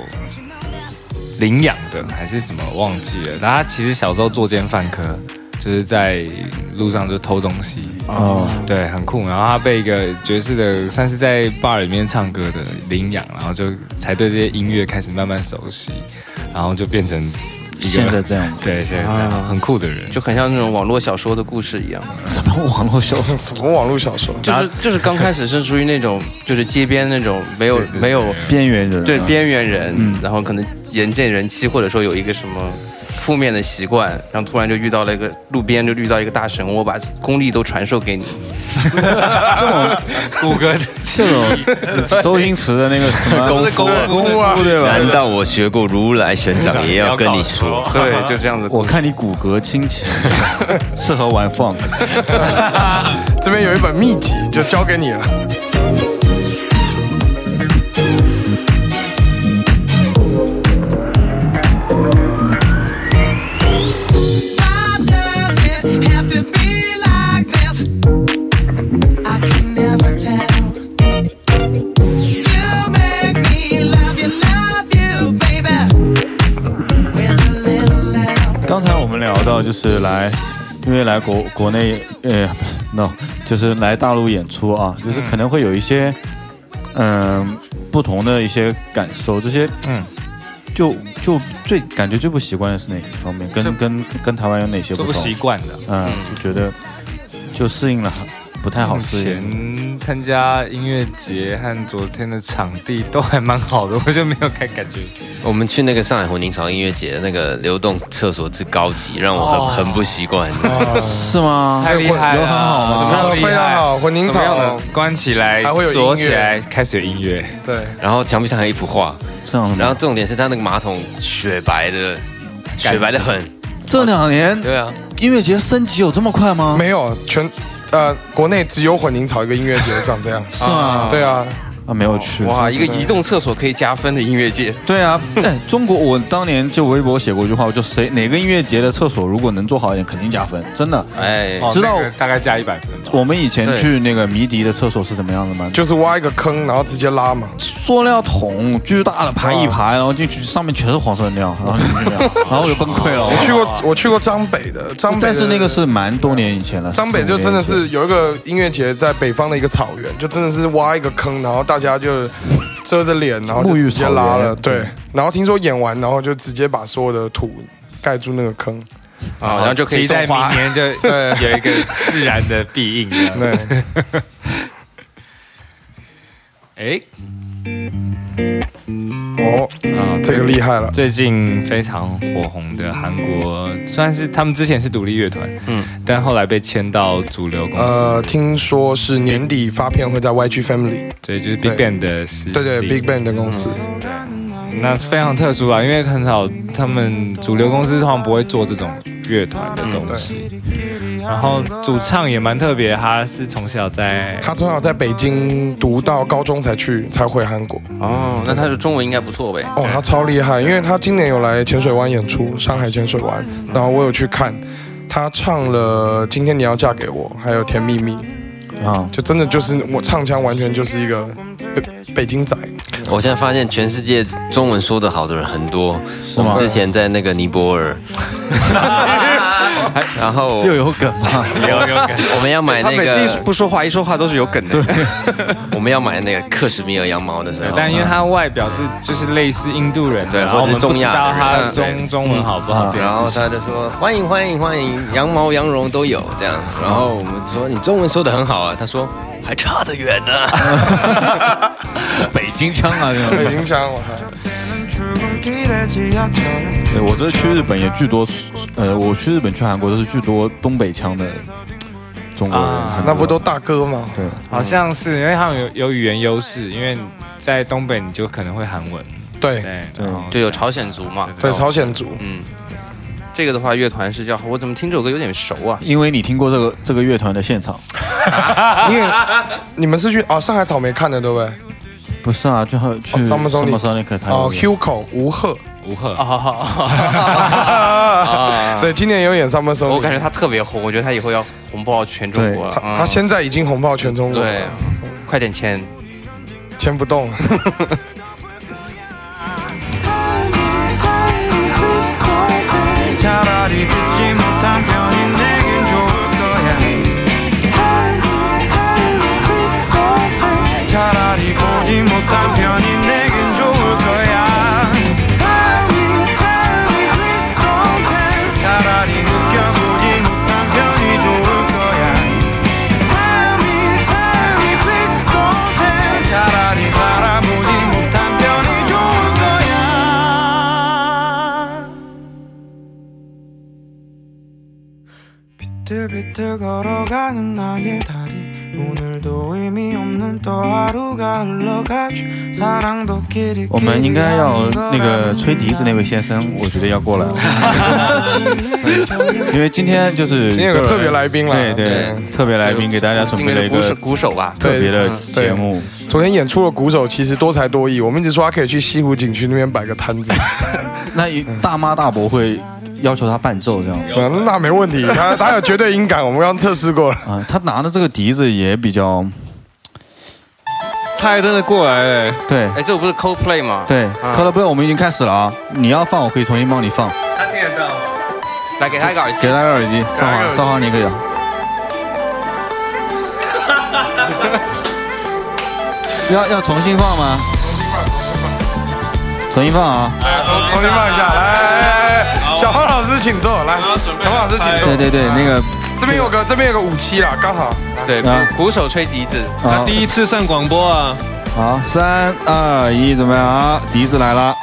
领养的，还是什么忘记了。他其实小时候作奸犯科。就是在路上就偷东西哦，对，很酷。然后他被一个爵士的，算是在 bar 里面唱歌的领养，然后就才对这些音乐开始慢慢熟悉，然后就变成现在这样，对，现在这样很酷的人，就很像那种网络小说的故事一样。什么网络小说？什么网络小说？就是就是刚开始是属于那种就是街边那种没有没有边缘人，对边缘人，然后可能人见人欺，或者说有一个什么。负面的习惯，然后突然就遇到了一个路边就遇到一个大神，我把功力都传授给你。(laughs) 这种谷歌，这种周星驰的那个什么功夫功夫啊，对吧？难道我学过如来神掌也要跟你说？对，就这样子。我看你骨骼清奇，(laughs) 适合玩放。(laughs) 这边有一本秘籍，就交给你了。就是来，因为来国国内，呃，no，就是来大陆演出啊，就是可能会有一些，嗯，不同的一些感受。这些，嗯，就就最感觉最不习惯的是哪一方面？跟跟跟台湾有哪些不习惯的？嗯，就觉得就适应了。不太好。前参加音乐节和昨天的场地都还蛮好的，我就没有太感觉。我们去那个上海混凝土音乐节，那个流动厕所之高级，让我很很不习惯。是吗？太厉害了，很好吗？非常好。混凝土关起来，还会有锁起来，开始有音乐。对。然后墙壁上还有一幅画，这样。然后重点是它那个马桶雪白的，雪白的很。这两年，对啊，音乐节升级有这么快吗？没有，全。呃，国内只有混凝草一个音乐节长这样，是吗？对啊。啊，没有去哇！一个移动厕所可以加分的音乐节，对啊，(laughs) 中国我当年就微博写过一句话，我就谁哪个音乐节的厕所如果能做好一点，肯定加分，真的。哎，知道大概加一百分。我们以前去那个迷笛的厕所是怎么样的吗？就是挖一个坑，然后直接拉嘛，塑料桶巨大的排一排，然后进去上面全是黄色的尿，然后进去尿，(laughs) 然后我就崩溃了。我去过，我去过张北的张北，但是那个是蛮多年以前了。张北就真的是有一个音乐节在北方的一个草原，就真的是挖一个坑，然后大家就。遮着脸，然后就直接拉了。对，然后听说演完，然后就直接把所有的土盖住那个坑，啊，然后就可以在明年就 (laughs) 有一个自然的庇应。对，(laughs) 哎。哦啊，这个厉害了！最近非常火红的韩国，虽然是他们之前是独立乐团，嗯，但后来被签到主流公司。呃，听说是年底发片会在 YG Family，对，就是 Big Bang 的，对对，Big Bang 的公司。那非常特殊啊，因为很少，他们主流公司通常不会做这种乐团的东西。然后主唱也蛮特别，他是从小在，他从小在北京读到高中才去才回韩国。哦，那他的中文应该不错呗。哦，他超厉害，因为他今年有来浅水湾演出，上海浅水湾，然后我有去看，他唱了《今天你要嫁给我》，还有《甜蜜蜜》，啊，就真的就是我唱腔完全就是一个北北京仔。我现在发现全世界中文说的好的人很多，我们之前在那个尼泊尔。(laughs) 然后又有梗吗？有有梗。(laughs) 我们要买那个，他每次不说话，一说话都是有梗的。(laughs) 我们要买那个克什米尔羊毛的时候，但因为他外表是就是类似印度人，对，或者中亚，他中中文好不好？然后他就说欢迎欢迎欢迎，羊毛羊绒都有这样。然后我们说你中文说的很好啊，他说还差得远呢。是北京腔啊，北京腔，(laughs) 我对，我这去日本也巨多，呃，我去日本去韩国都是去多东北腔的中国人，那不都大哥吗？对，好像是因为他们有有语言优势，因为在东北你就可能会韩文，对。对，就有朝鲜族嘛，对，朝鲜族，嗯，这个的话乐团是叫，我怎么听这首歌有点熟啊？因为你听过这个这个乐团的现场，(laughs) 因为你们是去哦上海草莓看的对不对？不是啊，就去 Summer Sonic 哦，Hugo 吴赫吴赫 (laughs) 啊，对，今年有演《Summer Song》，我感觉他特别红，我觉得他以后要红爆全中国。了。他现在已经红爆全中国，了，快点签，签不动。我们应该要那个吹笛子那位先生，我觉得要过来，(laughs) 因为今天就是今天有个特别来宾了，对对，特别来宾给大家准备了一个鼓手吧，特别的节目。昨天演出的鼓手其实多才多艺，我们一直说他可以去西湖景区那边摆个摊子。(laughs) 那大妈大伯会。要求他伴奏这样，嗯，那没问题，他他有绝对音感，我们刚测试过了。啊，他拿的这个笛子也比较，他还真的过来了。对，哎，这不是 Coldplay 吗？对，Coldplay 我们已经开始了啊！你要放，我可以重新帮你放。他听得到吗？来，给他一个耳机。给他一个耳机，少华，少华你可以。(laughs) 要要重新放吗？重新放啊！重重新放一下，来，小黄老师请坐，来，小黄老师请坐。对对对，那个这边有个这边有个五七啦，刚好。对，鼓手吹笛子，他第一次上广播啊。好，三二一，怎么样？笛子来了。(laughs)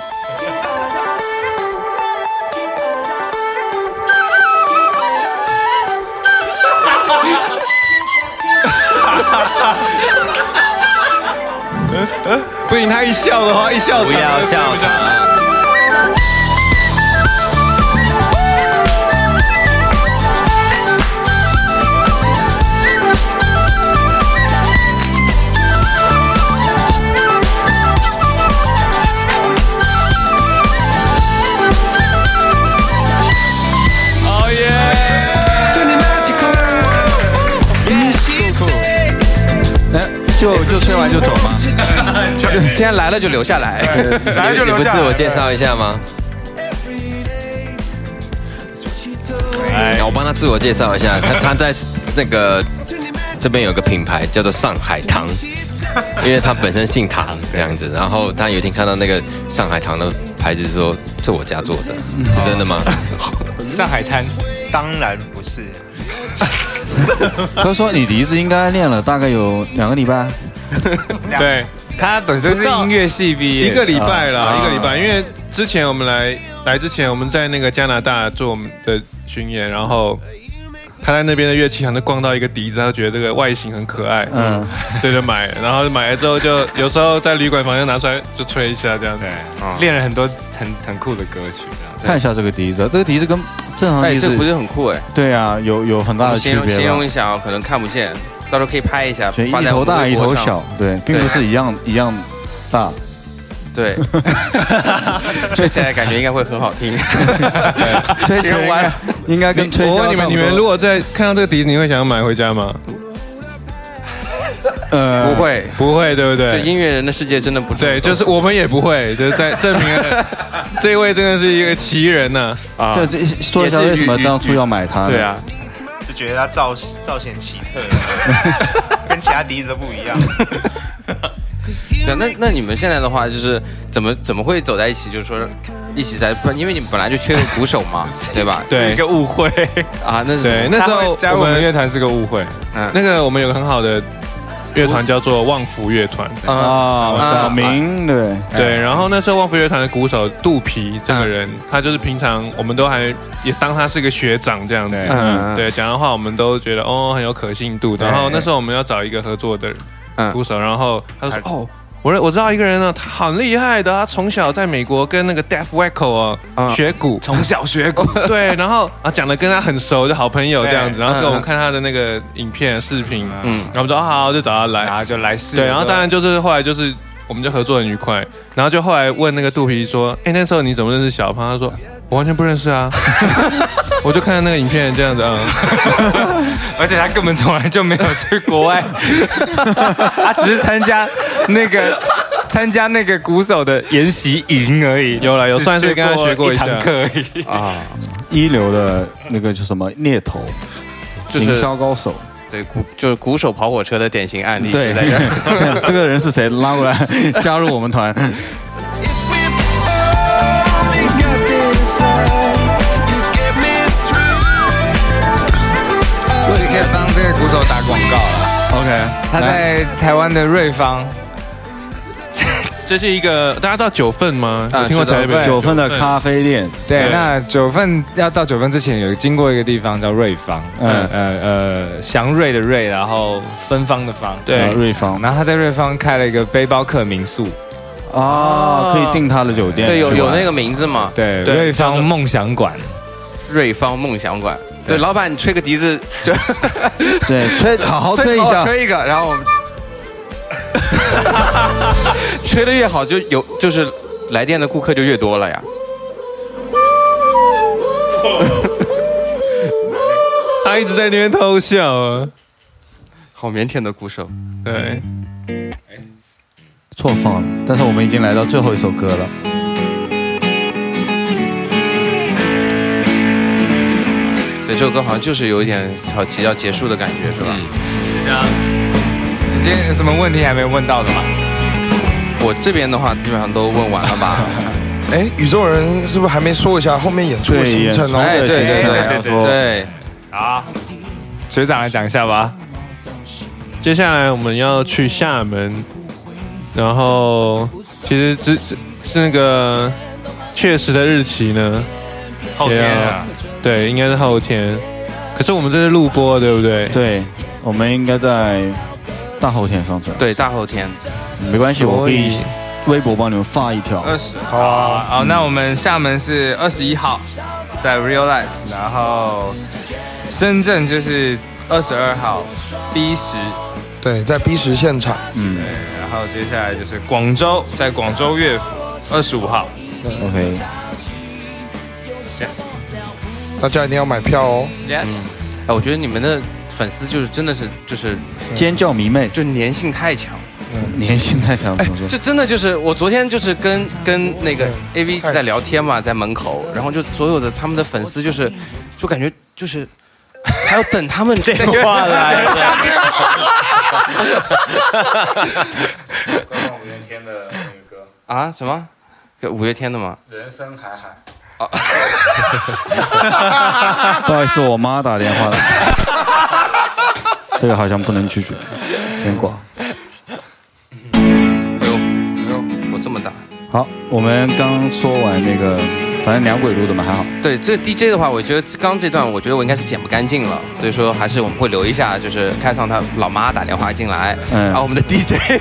不行，他一笑的话，一笑不要笑场。吹完就走吗？今天来了就留下来，来了就留下。你不自我介绍一下吗？哎，我帮他自我介绍一下，他他在那个这边有个品牌叫做上海堂，因为他本身姓唐这样子。然后他有一天看到那个上海堂的牌子，说是我家做的，是真的吗？(laughs) 上海滩当然不是。(laughs) (laughs) 他说：“你笛子应该练了大概有两个礼拜。(laughs) 对他本身是音乐系毕业，一个礼拜了，一个礼拜。因为之前我们来来之前，我们在那个加拿大做我们的巡演，然后他在那边的乐器行就逛到一个笛子，他觉得这个外形很可爱，嗯，对，就买。然后买了之后，就有时候在旅馆房间拿出来就吹一下，这样子，练了很多很很酷的歌曲。看一下这个笛子，这个笛子跟。”正常，哎，这不是很酷哎？对啊，有有很大的区别。形容一下啊可能看不见，到时候可以拍一下。一头大一头小，对，并不是一样 (laughs) 一样大。对，(laughs) 吹起来感觉应该会很好听。(laughs) 吹起来应该跟吹。我问你们，你们如果在看到这个笛子，你会想要买回家吗？呃，不会，不会，对不对？就音乐人的世界真的不对，就是我们也不会，就是在证明这位真的是一个奇人呢。啊，这这说一下为什么当初要买它？对啊，就觉得他造造型奇特，(laughs) 跟其他笛子不一样。(laughs) 对，那那你们现在的话，就是怎么怎么会走在一起？就是说一起在，不，因为你们本来就缺个鼓手嘛，(laughs) 对吧？对，一个误会啊，那是对，那时候我们乐团是个误会。嗯，那个我们有个很好的。乐团叫做旺福乐团。啊，小明对。对，然后那时候旺福乐团的鼓手肚皮这个人，他就是平常我们都还也当他是个学长这样子，对。讲的话我们都觉得哦很有可信度，然后那时候我们要找一个合作的鼓手，然后他说哦。我我知道一个人呢，他很厉害的，他从小在美国跟那个 Def Wacko 啊。学鼓，从小学鼓，(laughs) 对，然后啊讲的跟他很熟就好朋友这样子，然后给我们看他的那个影片视频，嗯，然后我们说好，就找他来，然后就来试，对，然后当然就是后来就是我们就合作很愉快。然后就后来问那个肚皮说：“哎，那时候你怎么认识小胖？”他说：“我完全不认识啊。” (laughs) 我就看到那个影片这样子啊，(laughs) 而且他根本从来就没有去国外，(laughs) 他只是参加那个参加那个鼓手的研习营而已。有了，有算是跟他学过一堂课而已啊。一流的那个叫什么猎头，就是营销高手。对，鼓就是鼓手跑火车的典型案例。对，(laughs) 这个人是谁？拉过来加入我们团。帮这个鼓手打广告了。OK，他在台湾的瑞芳。(laughs) 这是一个大家知道九份吗？啊，听过九份九份的咖啡店。对，那九份要到九份之前有经过一个地方叫瑞芳。嗯呃呃，祥瑞的瑞，然后芬芳的芳。对，瑞芳。然后他在瑞芳开了一个背包客民宿。啊，可以订他的酒店。对，有有那个名字吗？对，瑞芳梦想馆。瑞芳梦想馆。对，老板，你吹个笛子就。(laughs) 对，(laughs) 吹好好吹一下，吹一个，然后我们。(laughs) 吹的越好，就有就是来电的顾客就越多了呀。他一直在那边偷笑啊，好腼腆的鼓手。对，错放了，但是我们已经来到最后一首歌了。对，这首歌好像就是有一点好即要结束的感觉，是吧？嗯啊。你今天有什么问题还没问到的吗？我这边的话基本上都问完了吧。(laughs) 哎，宇宙人是不是还没说一下后面演出的行程哦？对对对对对对。好，学长来讲一下吧。接下来我们要去厦门，然后其实这是那个确实的日期呢？后天啊？对，应该是后天。可是我们这是录播，对不对？对，我们应该在。大后天上传，对，大后天，没关系，我可以微博帮你们发一条。二十，好，好，那我们厦门是二十一号，在 Real Life，然后深圳就是二十二号，B 十，对，在 B 十现场，嗯，对，然后接下来就是广州，在广州乐府，二十五号，OK，Yes，大家一定要买票哦，Yes，哎，我觉得你们的。粉丝就是真的是就是尖叫迷妹，就粘性太强，粘性太强。就真的就是我昨天就是跟跟那个 A V 在聊天嘛，在门口，然后就所有的他们的粉丝就是，就感觉就是还要等他们电话来。(laughs) 五月天的那个歌啊？什么？五月天的吗？人生海海。(laughs) 不好意思，我妈打电话了。(laughs) 这个好像不能拒绝，先挂。哎呦，哎呦，我这么大。好，我们刚说完那个。反正两轨录的嘛，还好。对，这 DJ 的话，我觉得刚这段，我觉得我应该是剪不干净了，所以说还是我们会留一下，就是开上他老妈打电话进来，嗯，然后我们的 DJ，DJ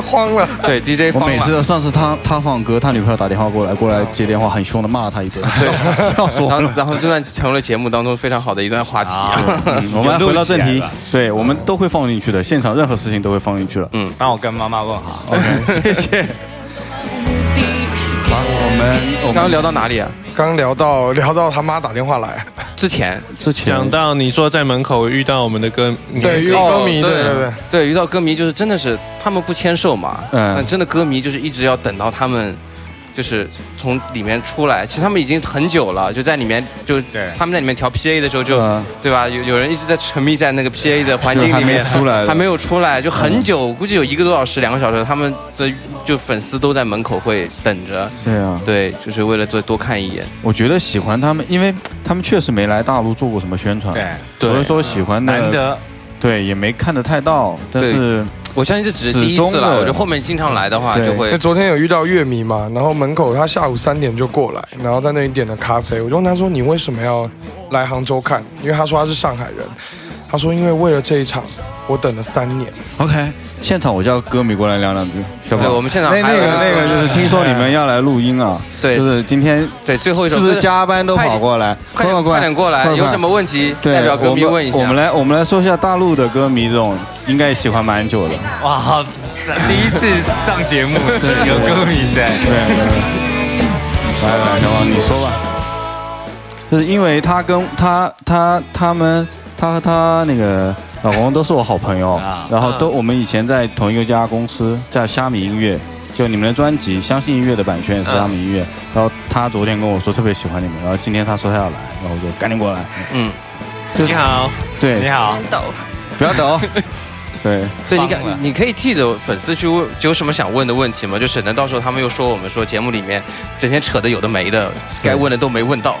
(laughs) (laughs) 慌了，对，DJ 慌了。我每次上次他他放歌，他女朋友打电话过来，过来接电话，很凶的骂了他一顿，对，(laughs) 笑死我了。然后然后这段成了节目当中非常好的一段话题。我们回到正题，对我们都会放进去的，现场任何事情都会放进去了。嗯，帮我跟妈妈问好，OK，谢谢。我们刚刚聊到哪里啊？刚聊到 (laughs) 聊到他妈打电话来，之前。之前。想到你说在门口遇到我们的歌，对，遇到歌迷，对对。对对，遇到歌迷就是真的是他们不签售嘛，嗯，真的歌迷就是一直要等到他们。就是从里面出来，其实他们已经很久了，就在里面，就他们在里面调 PA 的时候，就对吧？有有人一直在沉迷在那个 PA 的环境里面，出来还没有出来，就很久，估计有一个多小时、两个小时，他们的就粉丝都在门口会等着。对啊，对，就是为了多多看一眼。我觉得喜欢他们，因为他们确实没来大陆做过什么宣传，对，所以说喜欢的，难得，对，也没看得太到，但是。我相信这只是第一次来，我觉得后面经常来的话就会。昨天有遇到乐迷嘛，然后门口他下午三点就过来，然后在那里点了咖啡，我就问他说：“你为什么要来杭州看？”因为他说他是上海人，他说因为为了这一场，我等了三年。OK。现场我叫歌迷过来聊两句，对，我们现场那那个那个就是听说你们要来录音啊，对，就是今天对最后一首是不是加班都跑过来？快点快点过来，有什么问题代表歌迷问一下。我们来我们来说一下大陆的歌迷这种应该也喜欢蛮久的。哇，第一次上节目，有歌迷在。对，来来，小王你说吧。就是因为他跟他他他们他和他那个老公都是我好朋友，然后都我们以前在同一个家公司，叫虾米音乐。就你们的专辑《相信音乐》的版权也是虾米音乐，然后他昨天跟我说特别喜欢你们，然后今天他说他要来，然后我就赶紧过来。嗯，你好，对，你好，抖，不要抖，对，对，你敢，你可以替着粉丝去问，有什么想问的问题吗？就省得到时候他们又说我们说节目里面整天扯的有的没的，该问的都没问到。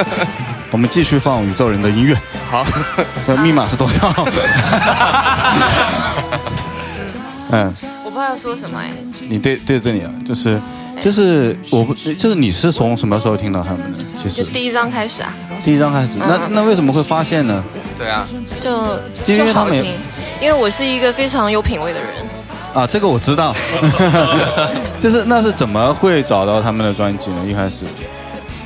(laughs) 我们继续放宇宙人的音乐。好，(laughs) 这密码是多少？(laughs) 嗯。我不知道要说什么哎，你对对着你啊，就是就是我不就是你是从什么时候听到他们的？其实就第一张开始啊，第一张开始，那那为什么会发现呢？对啊，就就好听，因为我是一个非常有品味的人啊，这个我知道，(laughs) 就是那是怎么会找到他们的专辑呢？一开始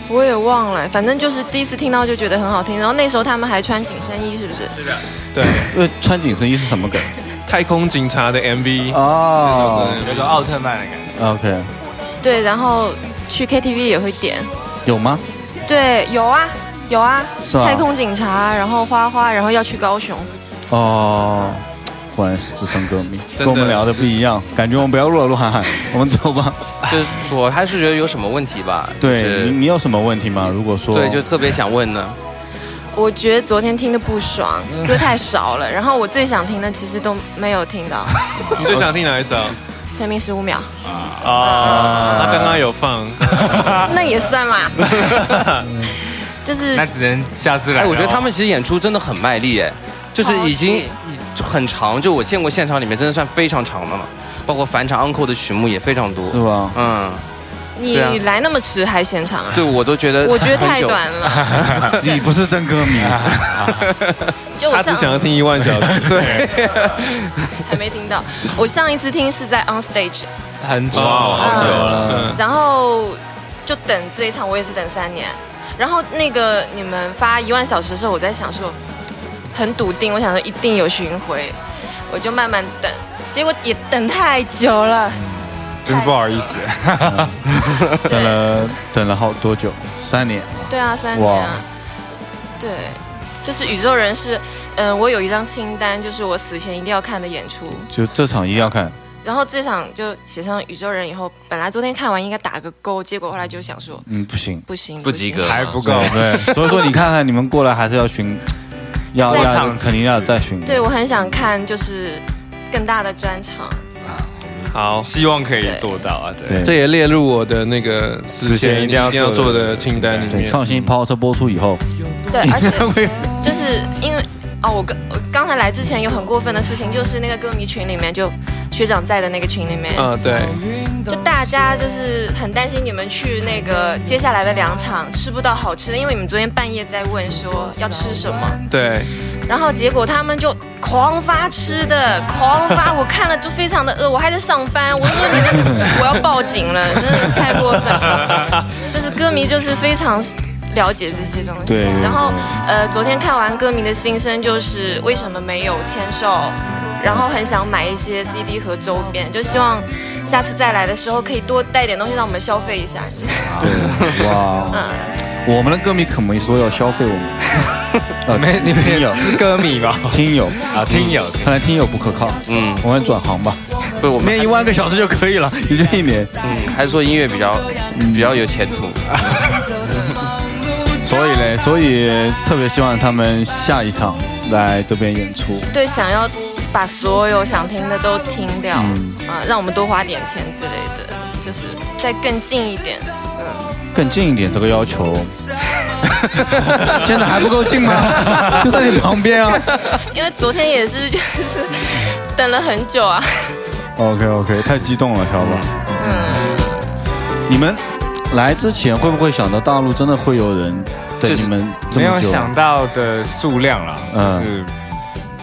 我也忘了，反正就是第一次听到就觉得很好听，然后那时候他们还穿紧身衣，是不是？是的，对，因为穿紧身衣是什么梗？太空警察的 MV 哦，有种奥特曼的感觉。OK。对，然后去 KTV 也会点。有吗？对，有啊，有啊。是啊。太空警察，然后花花，然后要去高雄。哦，果然是资深歌迷，跟我们聊的不一样。(laughs) 感觉我们不要录了，鹿晗晗，我们走吧。就我还是觉得有什么问题吧。对，你你有什么问题吗？如果说对，就特别想问呢。我觉得昨天听的不爽，歌太少了。然后我最想听的其实都没有听到。(laughs) 你最想听哪一首？前面十五秒。啊，那刚刚有放。(laughs) 那也算嘛。(laughs) 就是。那只能下次来。哎，我觉得他们其实演出真的很卖力，哎，就是已经很长，就我见过现场里面真的算非常长的了，包括返场 uncle 的曲目也非常多，是吧？嗯。你来那么迟还现场啊？对，我都觉得。我觉得太短了。(laughs) 你不是真歌迷。(laughs) 就他只想要听一万小时。(laughs) 对。还没听到。我上一次听是在 On Stage。很久，好久了。然后就等这一场，我也是等三年。然后那个你们发一万小时的时候，我在想说，很笃定，我想说一定有巡回，我就慢慢等。结果也等太久了。真是不好意思，(laughs) 等了等了好多久，三年。对啊，三年。啊。对，就是宇宙人是，嗯，我有一张清单，就是我死前一定要看的演出。就这场一定要看。然后这场就写上宇宙人以后，本来昨天看完应该打个勾，结果后来就想说，嗯，不行，不行，不及格，还不够。对，(laughs) 所以说你看看你们过来还是要巡，(laughs) 要要肯定要再巡。对我很想看，就是更大的专场。好，希望可以做到啊！对，这也列入我的那个之前一定要做的清单里面。放心，跑车播出以后，对，而且 (laughs) 就是因为哦，我刚我刚才来之前有很过分的事情，就是那个歌迷群里面，就学长在的那个群里面，啊，对，就大家就是很担心你们去那个接下来的两场吃不到好吃的，因为你们昨天半夜在问说要吃什么，对。然后结果他们就狂发吃的，狂发，我看了就非常的饿，我还在上班，我说你们我要报警了，真的太过分了。就是歌迷就是非常了解这些东西，对。然后呃，昨天看完歌迷的心声，就是为什么没有签售，然后很想买一些 CD 和周边，就希望下次再来的时候可以多带点东西让我们消费一下。对，(laughs) 哇，我们的歌迷可没说要消费我们。啊，(laughs) 没，你们有是歌迷吧？听友啊，听友，看来听友不可靠。嗯，我们转行吧。不，我们一万个小时就可以了，也就一年。嗯，还是说音乐比较比较有前途。(laughs) 所以嘞，所以特别希望他们下一场来这边演出。对，想要把所有想听的都听掉，啊，让我们多花点钱之类的，就是再更近一点。嗯更近一点，这个要求，(laughs) 现在还不够近吗？(laughs) 就在你旁边啊。因为昨天也是，就是等了很久啊。OK OK，太激动了，小宝。嗯。你们来之前会不会想到大陆真的会有人等你们这么久？没有想到的数量啦，就是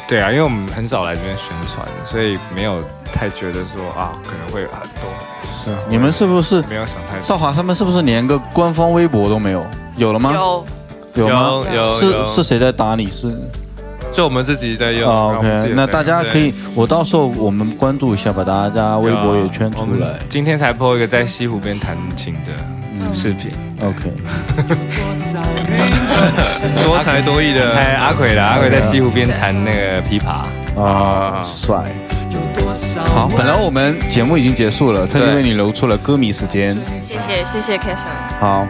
对啊，因为我们很少来这边宣传，所以没有太觉得说啊，可能会有很多。是，你们是不是没有想太？少华他们是不是连个官方微博都没有？有了吗？有，有吗？有。是是谁在打你？是就我们自己在用。OK，那大家可以，我到时候我们关注一下，把大家微博也圈出来。今天才播一个在西湖边弹琴的视频。OK，(laughs) 多才多艺的，拍阿奎的，阿奎在西湖边弹那个琵琶。啊，帅。好，本来我们节目已经结束了，特地为你留出了歌迷时间。谢谢谢谢 k a s o n 好，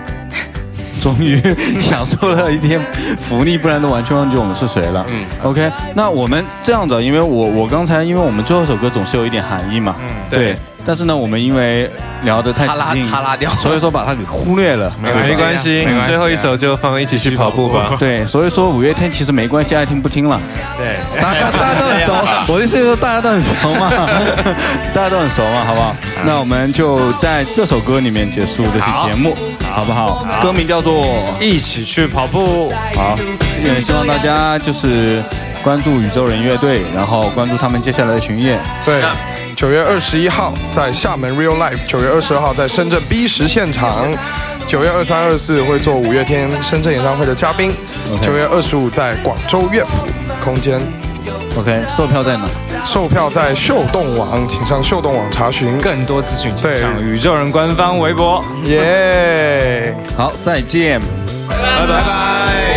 (laughs) 终于享受了一天福利，不然都完全忘记我们是谁了。嗯，OK，那我们这样子，因为我我刚才因为我们最后一首歌总是有一点含义嘛，嗯，对。但是呢，我们因为聊得太激进，他拉掉，所以说把它给忽略了。没关系，最后一首就放一起去跑步吧。对，所以说五月天其实没关系，爱听不听了。对，大家大家都很熟。我的意思是说大家都很熟嘛，(laughs) 大家都很熟嘛，好不好？那我们就在这首歌里面结束这期节目，好不好？歌名叫做《一起去跑步》。好，也希望大家就是关注宇宙人乐队，然后关注他们接下来的巡演。对。九月二十一号在厦门 Real Life，九月二十二号在深圳 B 十现场，九月二三二四会做五月天深圳演唱会的嘉宾，九月二十五在广州乐府空间。OK，售票在哪？售票在秀动网，请上秀动网查询更多资讯。对，宇宙人官方微博。耶，好，再见，拜拜拜拜。